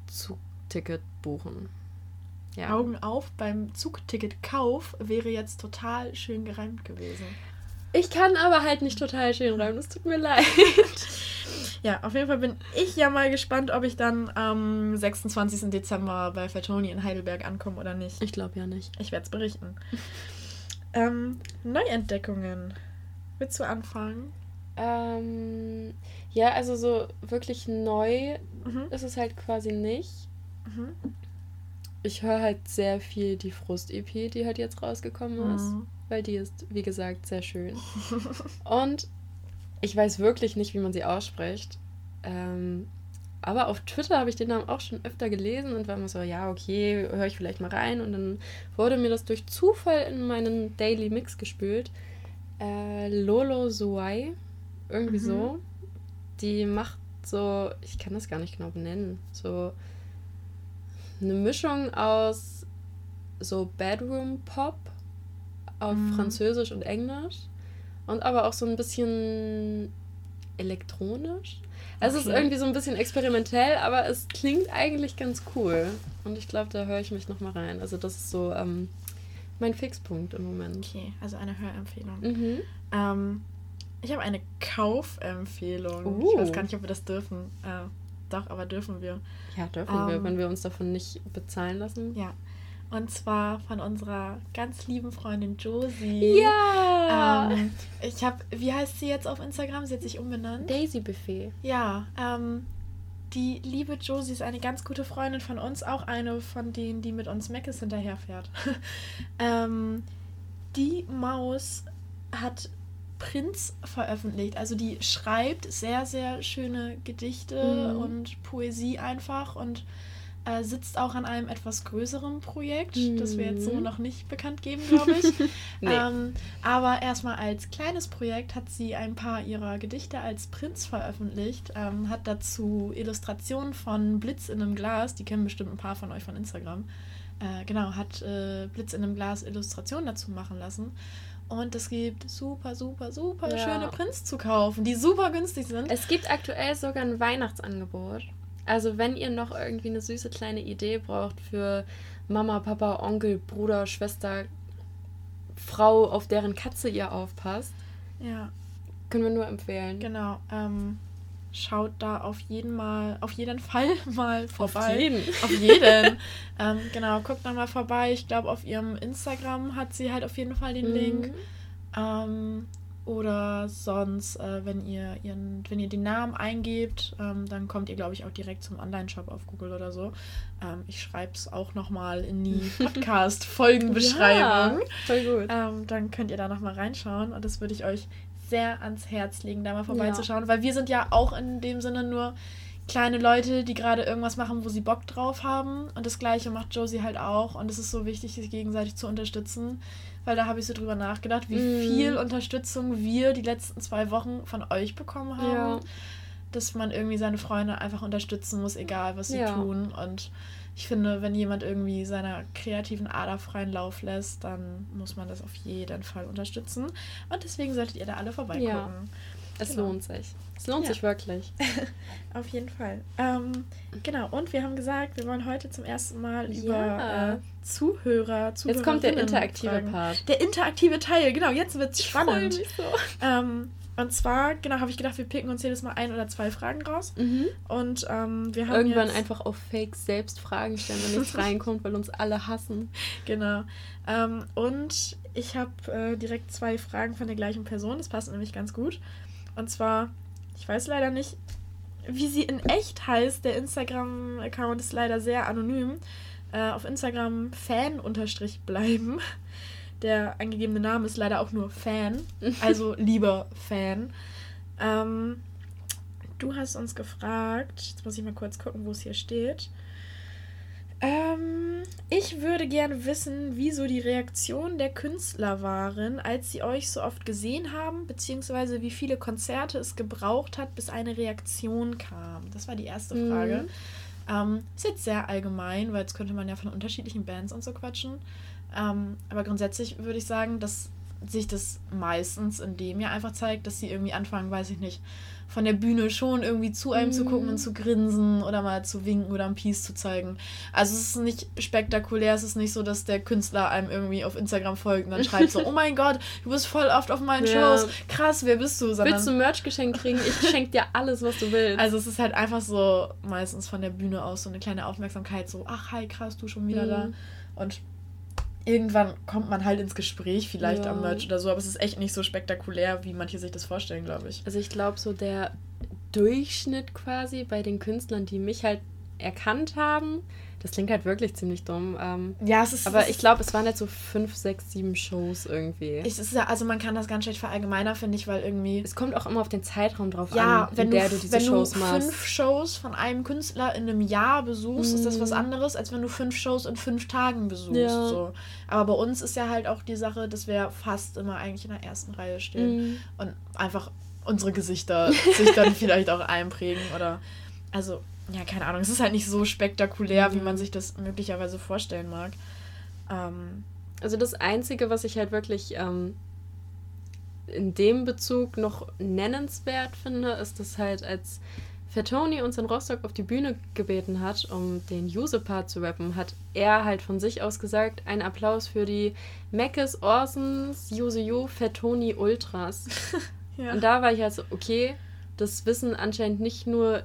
Zugticket buchen. Ja. Augen auf beim Zugticketkauf wäre jetzt total schön gereimt gewesen. Ich kann aber halt nicht total schön reimen, es tut mir leid. ja, auf jeden Fall bin ich ja mal gespannt, ob ich dann am 26. Dezember bei Fatoni in Heidelberg ankomme oder nicht. Ich glaube ja nicht. Ich werde es berichten. ähm, Neuentdeckungen. Willst du anfangen? Ähm, ja, also so wirklich neu mhm. ist es halt quasi nicht. Mhm ich höre halt sehr viel die Frust-EP, die halt jetzt rausgekommen ist, mhm. Weil die ist, wie gesagt, sehr schön. Und ich weiß wirklich nicht, wie man sie ausspricht. Ähm, aber auf Twitter habe ich den Namen auch schon öfter gelesen und war immer so, ja, okay, höre ich vielleicht mal rein. Und dann wurde mir das durch Zufall in meinen Daily Mix gespült. Äh, Lolo Suai, irgendwie mhm. so. Die macht so, ich kann das gar nicht genau benennen, so eine Mischung aus so Bedroom Pop auf mhm. Französisch und Englisch und aber auch so ein bisschen elektronisch. Also okay. es ist irgendwie so ein bisschen experimentell, aber es klingt eigentlich ganz cool. Und ich glaube, da höre ich mich nochmal rein. Also das ist so ähm, mein Fixpunkt im Moment. Okay, also eine Hörempfehlung. Mhm. Ähm, ich habe eine Kaufempfehlung. Uh. Ich weiß gar nicht, ob wir das dürfen. Äh, doch, aber dürfen wir. Ja, dürfen ähm, wir, wenn wir uns davon nicht bezahlen lassen. Ja. Und zwar von unserer ganz lieben Freundin Josie. Ja! Ähm, ich habe, wie heißt sie jetzt auf Instagram? Sie hat sich umbenannt. Daisy Buffet. Ja, ähm, die liebe Josie ist eine ganz gute Freundin von uns, auch eine von denen, die mit uns Meckes hinterherfährt. ähm, die Maus hat Prinz veröffentlicht. Also die schreibt sehr, sehr schöne Gedichte mhm. und Poesie einfach und äh, sitzt auch an einem etwas größeren Projekt, mhm. das wir jetzt so noch nicht bekannt geben, glaube ich. nee. ähm, aber erstmal als kleines Projekt hat sie ein paar ihrer Gedichte als Prinz veröffentlicht, ähm, hat dazu Illustrationen von Blitz in einem Glas, die kennen bestimmt ein paar von euch von Instagram. Äh, genau, hat äh, Blitz in einem Glas Illustrationen dazu machen lassen. Und es gibt super, super, super ja. schöne Prints zu kaufen, die super günstig sind. Es gibt aktuell sogar ein Weihnachtsangebot. Also wenn ihr noch irgendwie eine süße kleine Idee braucht für Mama, Papa, Onkel, Bruder, Schwester, Frau, auf deren Katze ihr aufpasst, ja. können wir nur empfehlen. Genau. Ähm, schaut da auf jeden mal, auf jeden Fall mal vorbei. Auf jeden. Auf jeden. ähm, genau, guckt da mal vorbei. Ich glaube, auf ihrem Instagram hat sie halt auf jeden Fall den mhm. Link. Ähm, oder sonst, äh, wenn ihr ihren, wenn ihr den Namen eingebt, ähm, dann kommt ihr, glaube ich, auch direkt zum Online-Shop auf Google oder so. Ähm, ich schreibe es auch nochmal in die Podcast-Folgenbeschreibung. ja, voll gut. Ähm, dann könnt ihr da nochmal reinschauen und das würde ich euch sehr ans Herz legen, da mal vorbeizuschauen, ja. weil wir sind ja auch in dem Sinne nur kleine Leute, die gerade irgendwas machen, wo sie Bock drauf haben. Und das gleiche macht Josie halt auch. Und es ist so wichtig, sich gegenseitig zu unterstützen. Weil da habe ich so drüber nachgedacht, wie mm. viel Unterstützung wir die letzten zwei Wochen von euch bekommen haben. Ja. Dass man irgendwie seine Freunde einfach unterstützen muss, egal was sie ja. tun. Und ich finde, wenn jemand irgendwie seiner kreativen Ader freien Lauf lässt, dann muss man das auf jeden Fall unterstützen. Und deswegen solltet ihr da alle vorbeigucken. Ja, es genau. lohnt sich. Es lohnt ja. sich wirklich. auf jeden Fall. Ähm, genau, und wir haben gesagt, wir wollen heute zum ersten Mal ja. über äh, Zuhörer, Jetzt kommt der interaktive fragen. Part. Der interaktive Teil, genau, jetzt wird es spannend. Ich so. Ähm, und zwar, genau, habe ich gedacht, wir picken uns jedes Mal ein oder zwei Fragen raus. Mhm. Und ähm, wir haben. Irgendwann einfach auf Fakes selbst Fragen stellen, wenn nichts reinkommt, weil uns alle hassen. Genau. Ähm, und ich habe äh, direkt zwei Fragen von der gleichen Person. Das passt nämlich ganz gut. Und zwar, ich weiß leider nicht, wie sie in echt heißt. Der Instagram-Account ist leider sehr anonym. Äh, auf Instagram fan-bleiben. Der angegebene Name ist leider auch nur Fan, also lieber Fan. Ähm, du hast uns gefragt, jetzt muss ich mal kurz gucken, wo es hier steht. Ähm, ich würde gerne wissen, wieso die Reaktionen der Künstler waren, als sie euch so oft gesehen haben, beziehungsweise wie viele Konzerte es gebraucht hat, bis eine Reaktion kam. Das war die erste Frage. Mhm. Ähm, ist jetzt sehr allgemein, weil jetzt könnte man ja von unterschiedlichen Bands und so quatschen. Ähm, aber grundsätzlich würde ich sagen, dass sich das meistens in dem ja einfach zeigt, dass sie irgendwie anfangen, weiß ich nicht, von der Bühne schon irgendwie zu einem mm. zu gucken und mhm. zu grinsen oder mal zu winken oder ein Peace zu zeigen. Also es ist nicht spektakulär, es ist nicht so, dass der Künstler einem irgendwie auf Instagram folgt und dann schreibt so, oh mein Gott, du bist voll oft auf meinen ja. Shows, krass, wer bist du? Sondern, willst du Merch geschenkt kriegen? Ich schenke dir alles, was du willst. Also es ist halt einfach so meistens von der Bühne aus so eine kleine Aufmerksamkeit, so, ach hi, krass, du schon wieder mm. da. Und irgendwann kommt man halt ins Gespräch, vielleicht ja. am Merch oder so, aber es ist echt nicht so spektakulär, wie manche sich das vorstellen, glaube ich. Also ich glaube, so der Durchschnitt quasi bei den Künstlern, die mich halt erkannt haben, das klingt halt wirklich ziemlich dumm. Ähm, ja, es ist. Aber ich glaube, es waren jetzt so fünf, sechs, sieben Shows irgendwie. Es ist also man kann das ganz schlecht verallgemeinern, finde ich, weil irgendwie. Es kommt auch immer auf den Zeitraum drauf ja, an, wenn in du, der du diese wenn Shows du machst. fünf Shows von einem Künstler in einem Jahr besuchst, mm. ist das was mhm. anderes, als wenn du fünf Shows in fünf Tagen besuchst. Ja. So. Aber bei uns ist ja halt auch die Sache, dass wir fast immer eigentlich in der ersten Reihe stehen mm. und einfach unsere Gesichter sich dann vielleicht auch einprägen oder. Also, ja, keine Ahnung, es ist halt nicht so spektakulär, mhm. wie man sich das möglicherweise vorstellen mag. Ähm, also das Einzige, was ich halt wirklich ähm, in dem Bezug noch nennenswert finde, ist, dass halt als Fatoni uns in Rostock auf die Bühne gebeten hat, um den Use-Part zu rappen, hat er halt von sich aus gesagt, ein Applaus für die Meckes, Orsons, Use You, Fatoni Ultras. ja. Und da war ich halt so, okay, das wissen anscheinend nicht nur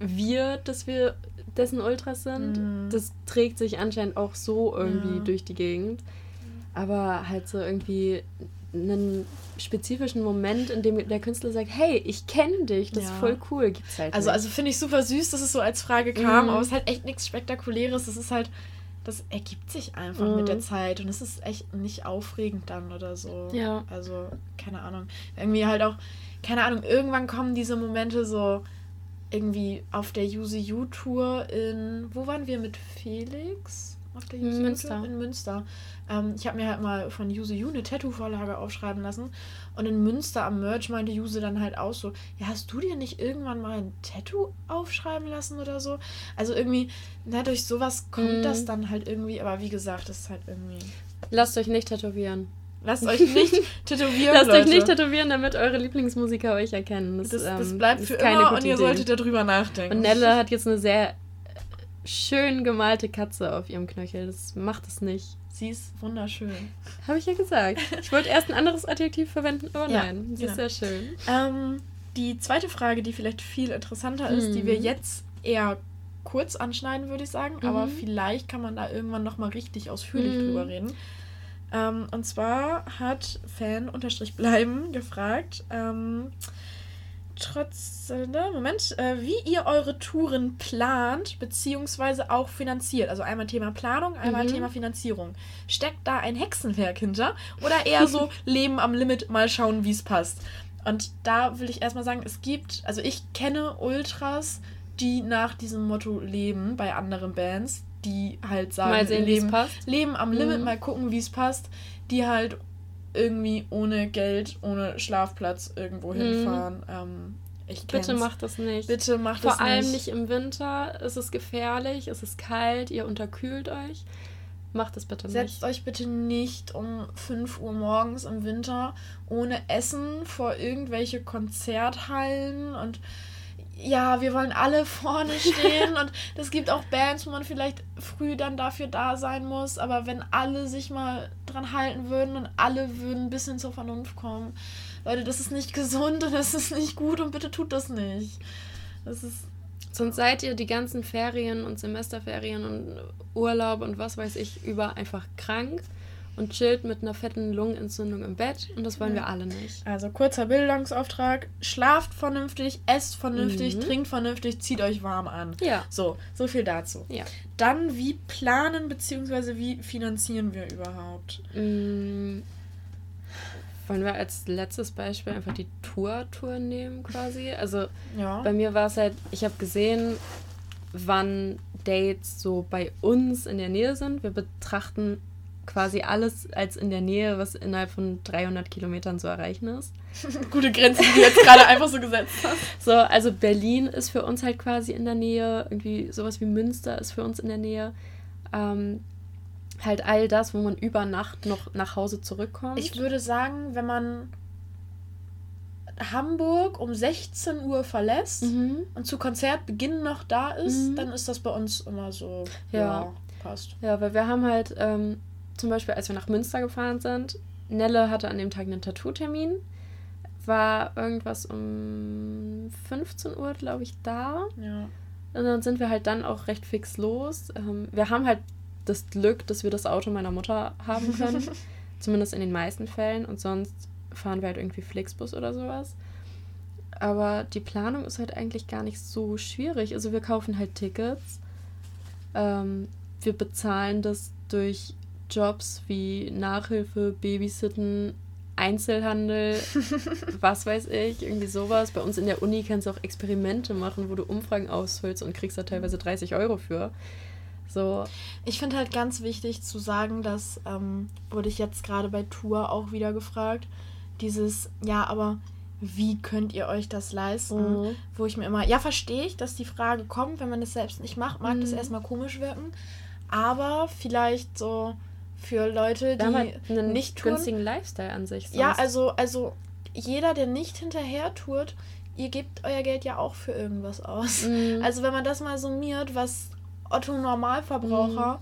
wir, dass wir dessen Ultras sind. Mhm. Das trägt sich anscheinend auch so irgendwie ja. durch die Gegend. Aber halt so irgendwie einen spezifischen Moment, in dem der Künstler sagt, hey, ich kenne dich, das ja. ist voll cool, gibt's halt. Also, also finde ich super süß, dass es so als Frage kam, mhm. aber es ist halt echt nichts Spektakuläres. Es ist halt, das ergibt sich einfach mhm. mit der Zeit und es ist echt nicht aufregend dann oder so. Ja. Also, keine Ahnung. Irgendwie halt auch, keine Ahnung, irgendwann kommen diese Momente so, irgendwie auf der Use You Tour in, wo waren wir mit Felix? Auf der Use Münster. In Münster. Ähm, ich habe mir halt mal von Use You eine Tattoo-Vorlage aufschreiben lassen. Und in Münster am Merch meinte Use dann halt auch so: Ja, hast du dir nicht irgendwann mal ein Tattoo aufschreiben lassen oder so? Also irgendwie, na, durch sowas kommt mm. das dann halt irgendwie. Aber wie gesagt, das ist halt irgendwie. Lasst euch nicht tätowieren. Lasst euch nicht tätowieren. Lasst Leute. euch nicht tätowieren, damit eure Lieblingsmusiker euch erkennen. Das, das, das ähm, bleibt für keine immer und ihr Idee. solltet darüber nachdenken. Und Nelle hat jetzt eine sehr schön gemalte Katze auf ihrem Knöchel. Das macht es nicht. Sie ist wunderschön. Habe ich ja gesagt. Ich wollte erst ein anderes Adjektiv verwenden, aber ja, nein, sie genau. ist sehr schön. Ähm, die zweite Frage, die vielleicht viel interessanter ist, die wir mhm. jetzt eher kurz anschneiden, würde ich sagen, mhm. aber vielleicht kann man da irgendwann nochmal richtig ausführlich mhm. drüber reden. Ähm, und zwar hat Fan-Bleiben gefragt, ähm, trotz, äh, ne, Moment, äh, wie ihr eure Touren plant, beziehungsweise auch finanziert. Also einmal Thema Planung, einmal mhm. Thema Finanzierung. Steckt da ein Hexenwerk hinter oder eher so Leben am Limit, mal schauen, wie es passt? Und da will ich erstmal sagen, es gibt, also ich kenne Ultras, die nach diesem Motto leben bei anderen Bands, die halt sagen, mal sehen, leben, leben am Limit, mhm. mal gucken, wie es passt, die halt irgendwie ohne Geld, ohne Schlafplatz irgendwo mhm. hinfahren. Ähm, ich Bitte macht das nicht. Bitte macht Vor das nicht. Vor allem nicht im Winter. Es ist gefährlich, es ist kalt, ihr unterkühlt euch. Macht das bitte nicht. Setzt euch bitte nicht um 5 Uhr morgens im Winter ohne Essen vor irgendwelche Konzerthallen und ja, wir wollen alle vorne stehen und es gibt auch Bands, wo man vielleicht früh dann dafür da sein muss, aber wenn alle sich mal dran halten würden und alle würden ein bisschen zur Vernunft kommen, Leute, das ist nicht gesund und das ist nicht gut und bitte tut das nicht. Das ist Sonst seid ihr die ganzen Ferien und Semesterferien und Urlaub und was weiß ich über einfach krank und chillt mit einer fetten Lungenentzündung im Bett und das wollen ja. wir alle nicht. Also kurzer Bildungsauftrag, schlaft vernünftig, esst vernünftig, mhm. trinkt vernünftig, zieht euch warm an. Ja. So, so viel dazu. Ja. Dann, wie planen bzw. wie finanzieren wir überhaupt? Mhm. Wollen wir als letztes Beispiel einfach die Tour-Tour nehmen quasi? Also ja. bei mir war es halt, ich habe gesehen, wann Dates so bei uns in der Nähe sind. Wir betrachten quasi alles als in der Nähe, was innerhalb von 300 Kilometern zu erreichen ist. Gute Grenze, die du jetzt gerade einfach so gesetzt hast. So, also Berlin ist für uns halt quasi in der Nähe, irgendwie sowas wie Münster ist für uns in der Nähe. Ähm, halt all das, wo man über Nacht noch nach Hause zurückkommt. Ich würde sagen, wenn man Hamburg um 16 Uhr verlässt mhm. und zu Konzertbeginn noch da ist, mhm. dann ist das bei uns immer so, ja, ja passt. Ja, weil wir haben halt ähm, zum Beispiel, als wir nach Münster gefahren sind, Nelle hatte an dem Tag einen Tattoo-Termin, war irgendwas um 15 Uhr, glaube ich, da. Ja. Und dann sind wir halt dann auch recht fix los. Ähm, wir haben halt das Glück, dass wir das Auto meiner Mutter haben können. Zumindest in den meisten Fällen. Und sonst fahren wir halt irgendwie Flixbus oder sowas. Aber die Planung ist halt eigentlich gar nicht so schwierig. Also wir kaufen halt Tickets. Ähm, wir bezahlen das durch Jobs wie Nachhilfe, Babysitten, Einzelhandel, was weiß ich, irgendwie sowas. Bei uns in der Uni kannst du auch Experimente machen, wo du Umfragen ausfüllst und kriegst da teilweise 30 Euro für. So. Ich finde halt ganz wichtig zu sagen, dass, ähm, wurde ich jetzt gerade bei Tour auch wieder gefragt, dieses, ja, aber wie könnt ihr euch das leisten? Mhm. Wo ich mir immer, ja, verstehe ich, dass die Frage kommt, wenn man das selbst nicht macht, mag mhm. das erstmal komisch wirken. Aber vielleicht so für Leute, die halt einen nicht tun, günstigen Lifestyle an sich. Sonst. Ja, also, also jeder, der nicht hinterher tut, ihr gebt euer Geld ja auch für irgendwas aus. Mhm. Also wenn man das mal summiert, was Otto Normalverbraucher mhm.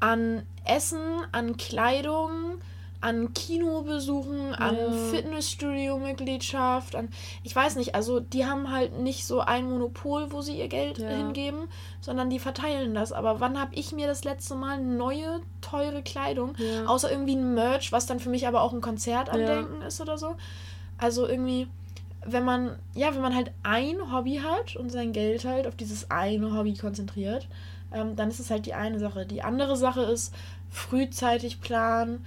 an Essen, an Kleidung, an Kinobesuchen, ja. an Fitnessstudio-Mitgliedschaft, an ich weiß nicht, also die haben halt nicht so ein Monopol, wo sie ihr Geld ja. hingeben, sondern die verteilen das. Aber wann habe ich mir das letzte Mal neue, teure Kleidung, ja. außer irgendwie ein Merch, was dann für mich aber auch ein Konzertandenken ist oder so? Also irgendwie, wenn man, ja, wenn man halt ein Hobby hat und sein Geld halt auf dieses eine Hobby konzentriert, ähm, dann ist es halt die eine Sache. Die andere Sache ist frühzeitig planen,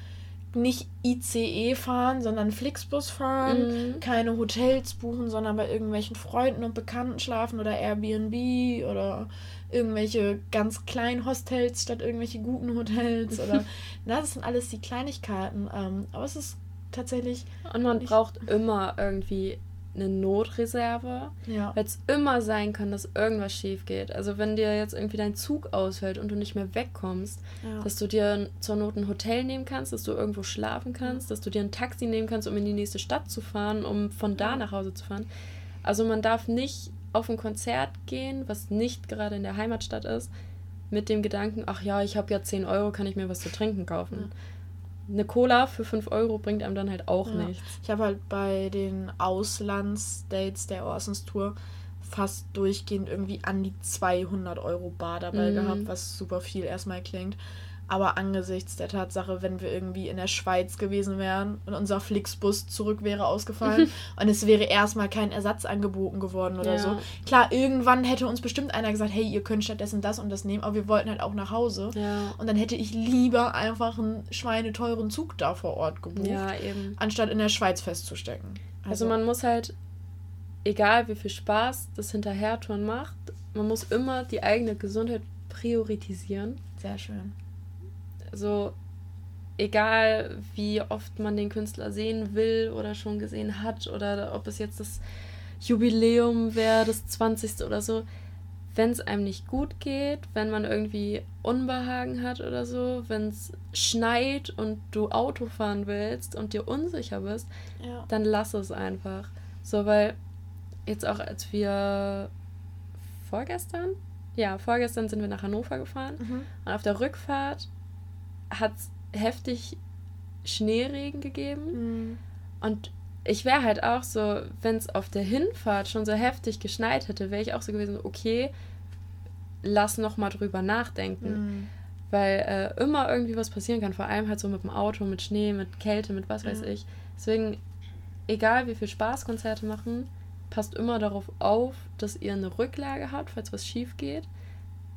nicht ICE fahren, sondern Flixbus fahren, mhm. keine Hotels buchen, sondern bei irgendwelchen Freunden und Bekannten schlafen oder Airbnb oder irgendwelche ganz kleinen Hostels statt irgendwelche guten Hotels oder das sind alles die Kleinigkeiten. Ähm, aber es ist tatsächlich. Und man braucht immer irgendwie eine Notreserve, ja. weil es immer sein kann, dass irgendwas schief geht. Also wenn dir jetzt irgendwie dein Zug ausfällt und du nicht mehr wegkommst, ja. dass du dir zur Not ein Hotel nehmen kannst, dass du irgendwo schlafen kannst, dass du dir ein Taxi nehmen kannst, um in die nächste Stadt zu fahren, um von da nach Hause zu fahren. Also man darf nicht auf ein Konzert gehen, was nicht gerade in der Heimatstadt ist, mit dem Gedanken, ach ja, ich habe ja 10 Euro, kann ich mir was zu trinken kaufen. Eine Cola für 5 Euro bringt einem dann halt auch ja. nichts. Ich habe halt bei den Auslandsdates der Orsons Tour fast durchgehend irgendwie an die 200 Euro Bar dabei mhm. gehabt, was super viel erstmal klingt. Aber angesichts der Tatsache, wenn wir irgendwie in der Schweiz gewesen wären und unser Flixbus zurück wäre ausgefallen und es wäre erstmal kein Ersatz angeboten geworden oder ja. so. Klar, irgendwann hätte uns bestimmt einer gesagt, hey, ihr könnt stattdessen das und das nehmen, aber wir wollten halt auch nach Hause. Ja. Und dann hätte ich lieber einfach einen schweineteuren Zug da vor Ort gebucht, ja, anstatt in der Schweiz festzustecken. Also, also man muss halt, egal wie viel Spaß das Hinterhertouren macht, man muss immer die eigene Gesundheit priorisieren. Sehr schön so egal wie oft man den Künstler sehen will oder schon gesehen hat oder ob es jetzt das Jubiläum wäre, das 20. oder so, wenn es einem nicht gut geht, wenn man irgendwie Unbehagen hat oder so, wenn es schneit und du Auto fahren willst und dir unsicher bist, ja. dann lass es einfach. So, weil jetzt auch als wir vorgestern, ja, vorgestern sind wir nach Hannover gefahren mhm. und auf der Rückfahrt hat es heftig Schneeregen gegeben. Mhm. Und ich wäre halt auch so, wenn es auf der Hinfahrt schon so heftig geschneit hätte, wäre ich auch so gewesen, okay, lass noch mal drüber nachdenken. Mhm. Weil äh, immer irgendwie was passieren kann, vor allem halt so mit dem Auto, mit Schnee, mit Kälte, mit was weiß ich. Deswegen, egal wie viel Spaß Konzerte machen, passt immer darauf auf, dass ihr eine Rücklage habt, falls was schief geht,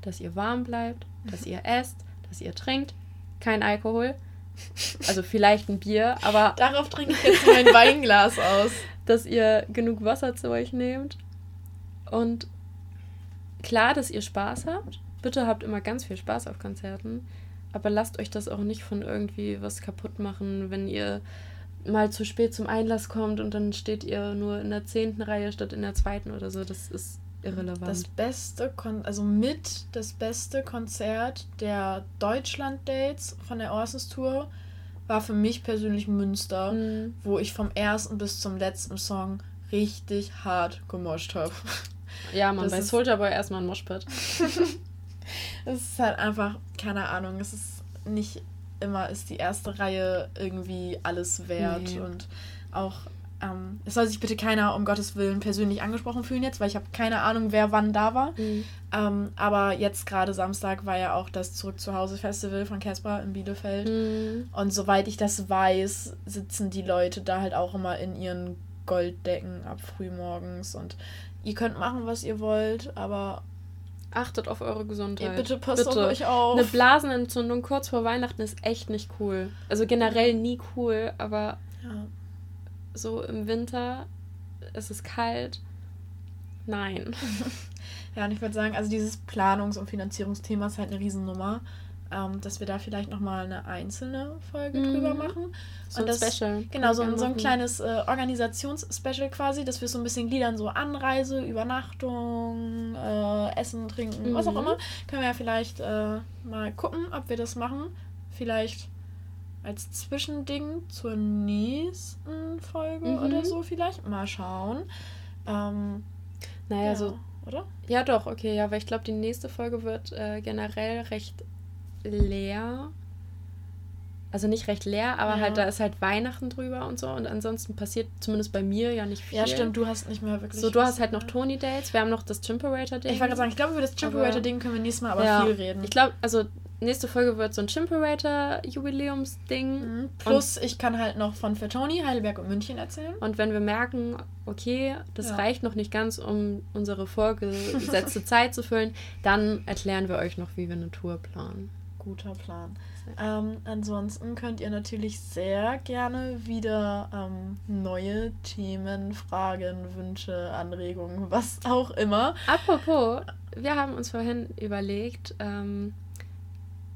dass ihr warm bleibt, dass ihr esst, dass ihr trinkt, kein Alkohol. Also vielleicht ein Bier, aber. Darauf trinke ich jetzt mein Weinglas aus. Dass ihr genug Wasser zu euch nehmt. Und klar, dass ihr Spaß habt. bitte habt immer ganz viel Spaß auf Konzerten, aber lasst euch das auch nicht von irgendwie was kaputt machen, wenn ihr mal zu spät zum Einlass kommt und dann steht ihr nur in der zehnten Reihe statt in der zweiten oder so. Das ist irrelevant. Das beste, Kon also mit das beste Konzert der Deutschland-Dates von der Orsons Tour war für mich persönlich Münster, mhm. wo ich vom ersten bis zum letzten Song richtig hart gemoscht habe. Ja, man, das bei Soldier Boy erstmal ein Moshpit. es ist halt einfach, keine Ahnung, es ist nicht immer ist die erste Reihe irgendwie alles wert nee. und auch ähm, es soll sich bitte keiner um Gottes Willen persönlich angesprochen fühlen jetzt, weil ich habe keine Ahnung, wer wann da war. Mhm. Ähm, aber jetzt gerade Samstag war ja auch das Zurück zu Hause Festival von Casper in Bielefeld. Mhm. Und soweit ich das weiß, sitzen die Leute da halt auch immer in ihren Golddecken ab frühmorgens. Und ihr könnt machen, was ihr wollt, aber Achtet auf eure Gesundheit. Ja, bitte passt bitte. auf euch auf. Eine Blasenentzündung kurz vor Weihnachten ist echt nicht cool. Also generell nie cool, aber ja. So im Winter, es ist kalt. Nein. ja, und ich würde sagen, also dieses Planungs- und Finanzierungsthema ist halt eine Riesennummer ähm, dass wir da vielleicht nochmal eine einzelne Folge mhm. drüber machen. So und das, Special. Genau, so, so ein kleines äh, Organisations-Special quasi, dass wir so ein bisschen gliedern, so Anreise, Übernachtung, äh, Essen, Trinken, mhm. was auch mhm. immer. Können wir ja vielleicht äh, mal gucken, ob wir das machen. Vielleicht als Zwischending zur nächsten Folge mhm. oder so vielleicht. Mal schauen. Ähm, naja, ja, so. Oder? Ja, doch, okay, ja, weil ich glaube, die nächste Folge wird äh, generell recht leer. Also nicht recht leer, aber ja. halt da ist halt Weihnachten drüber und so. Und ansonsten passiert zumindest bei mir ja nicht viel. Ja, stimmt, du hast nicht mehr wirklich. So, du hast halt noch Tony Dates. Wir haben noch das Chimperator-Ding. Ich wollte gerade sagen, ich glaube, über das Chimperator-Ding können wir nächstes Mal aber ja, viel reden. Ich glaube, also nächste Folge wird so ein Chimperator-Jubiläumsding. Mhm. Plus, und ich kann halt noch von für Tony, Heidelberg und München erzählen. Und wenn wir merken, okay, das ja. reicht noch nicht ganz, um unsere vorgesetzte Zeit zu füllen, dann erklären wir euch noch, wie wir eine Tour planen guter Plan. Ähm, ansonsten könnt ihr natürlich sehr gerne wieder ähm, neue Themen, Fragen, Wünsche, Anregungen, was auch immer. Apropos, wir haben uns vorhin überlegt, ähm,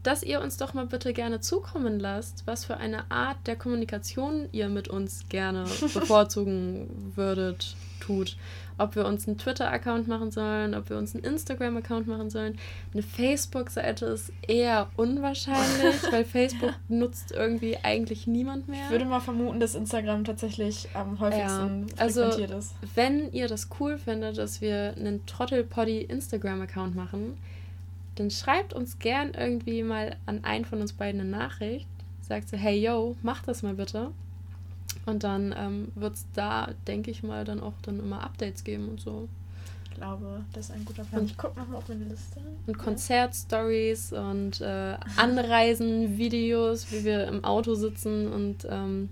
dass ihr uns doch mal bitte gerne zukommen lasst, was für eine Art der Kommunikation ihr mit uns gerne bevorzugen würdet, tut ob wir uns einen Twitter-Account machen sollen, ob wir uns einen Instagram-Account machen sollen. Eine Facebook-Seite ist eher unwahrscheinlich, weil Facebook nutzt irgendwie eigentlich niemand mehr. Ich würde mal vermuten, dass Instagram tatsächlich am häufigsten ja, also, ist. Wenn ihr das cool findet, dass wir einen Trottelpoddy Instagram-Account machen, dann schreibt uns gern irgendwie mal an einen von uns beiden eine Nachricht. Sagt so, hey yo, mach das mal bitte. Und dann ähm, wird es da, denke ich mal, dann auch dann immer Updates geben und so. Ich glaube, das ist ein guter Plan. Und ich gucke nochmal auf meine Liste. Und Konzertstories und äh, Anreisen, Videos, wie wir im Auto sitzen und ähm,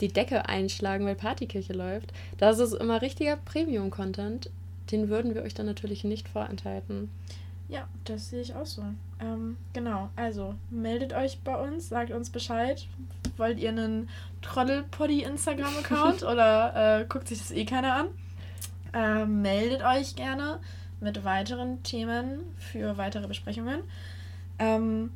die Decke einschlagen, weil Partykirche läuft. Das ist immer richtiger Premium-Content. Den würden wir euch dann natürlich nicht vorenthalten. Ja, das sehe ich auch so. Ähm, genau, also meldet euch bei uns, sagt uns Bescheid. Wollt ihr einen Trottelpoddy Instagram-Account oder äh, guckt sich das eh keiner an? Äh, meldet euch gerne mit weiteren Themen für weitere Besprechungen. Ähm,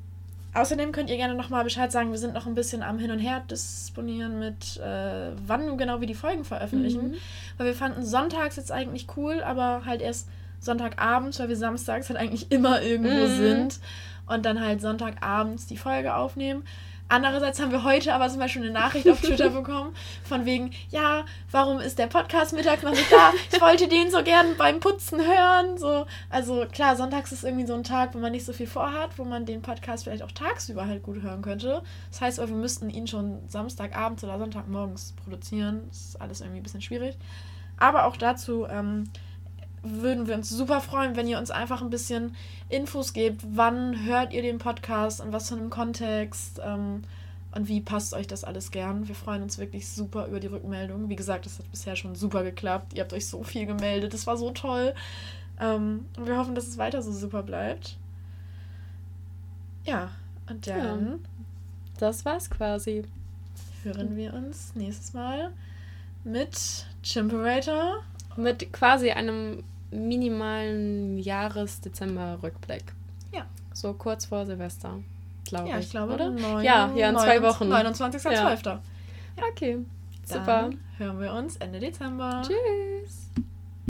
außerdem könnt ihr gerne nochmal Bescheid sagen, wir sind noch ein bisschen am Hin und Her disponieren mit, äh, wann genau wir die Folgen veröffentlichen. Mhm. Weil wir fanden sonntags jetzt eigentlich cool, aber halt erst Sonntagabends, weil wir samstags halt eigentlich immer irgendwo mhm. sind und dann halt Sonntagabends die Folge aufnehmen. Andererseits haben wir heute aber zum Beispiel eine Nachricht auf Twitter bekommen, von wegen, ja, warum ist der Podcast mittags noch nicht da? Ich wollte den so gern beim Putzen hören. So, also klar, sonntags ist irgendwie so ein Tag, wo man nicht so viel vorhat, wo man den Podcast vielleicht auch tagsüber halt gut hören könnte. Das heißt, wir müssten ihn schon Samstagabends oder Sonntagmorgens produzieren. Das ist alles irgendwie ein bisschen schwierig. Aber auch dazu ähm, würden wir uns super freuen, wenn ihr uns einfach ein bisschen Infos gebt. Wann hört ihr den Podcast, in was für einem Kontext ähm, und wie passt euch das alles gern. Wir freuen uns wirklich super über die Rückmeldung. Wie gesagt, das hat bisher schon super geklappt. Ihr habt euch so viel gemeldet. Das war so toll. Ähm, und wir hoffen, dass es weiter so super bleibt. Ja, und dann. Ja, das war's quasi. Hören wir uns nächstes Mal mit Chimperator mit quasi einem minimalen Jahres-Dezember-Rückblick. Ja. So kurz vor Silvester, glaube ja, ich. ich glaube, oder? 9, ja, ja, in zwei Wochen. 29.12. Ja. Okay, Dann super. hören wir uns Ende Dezember. Tschüss.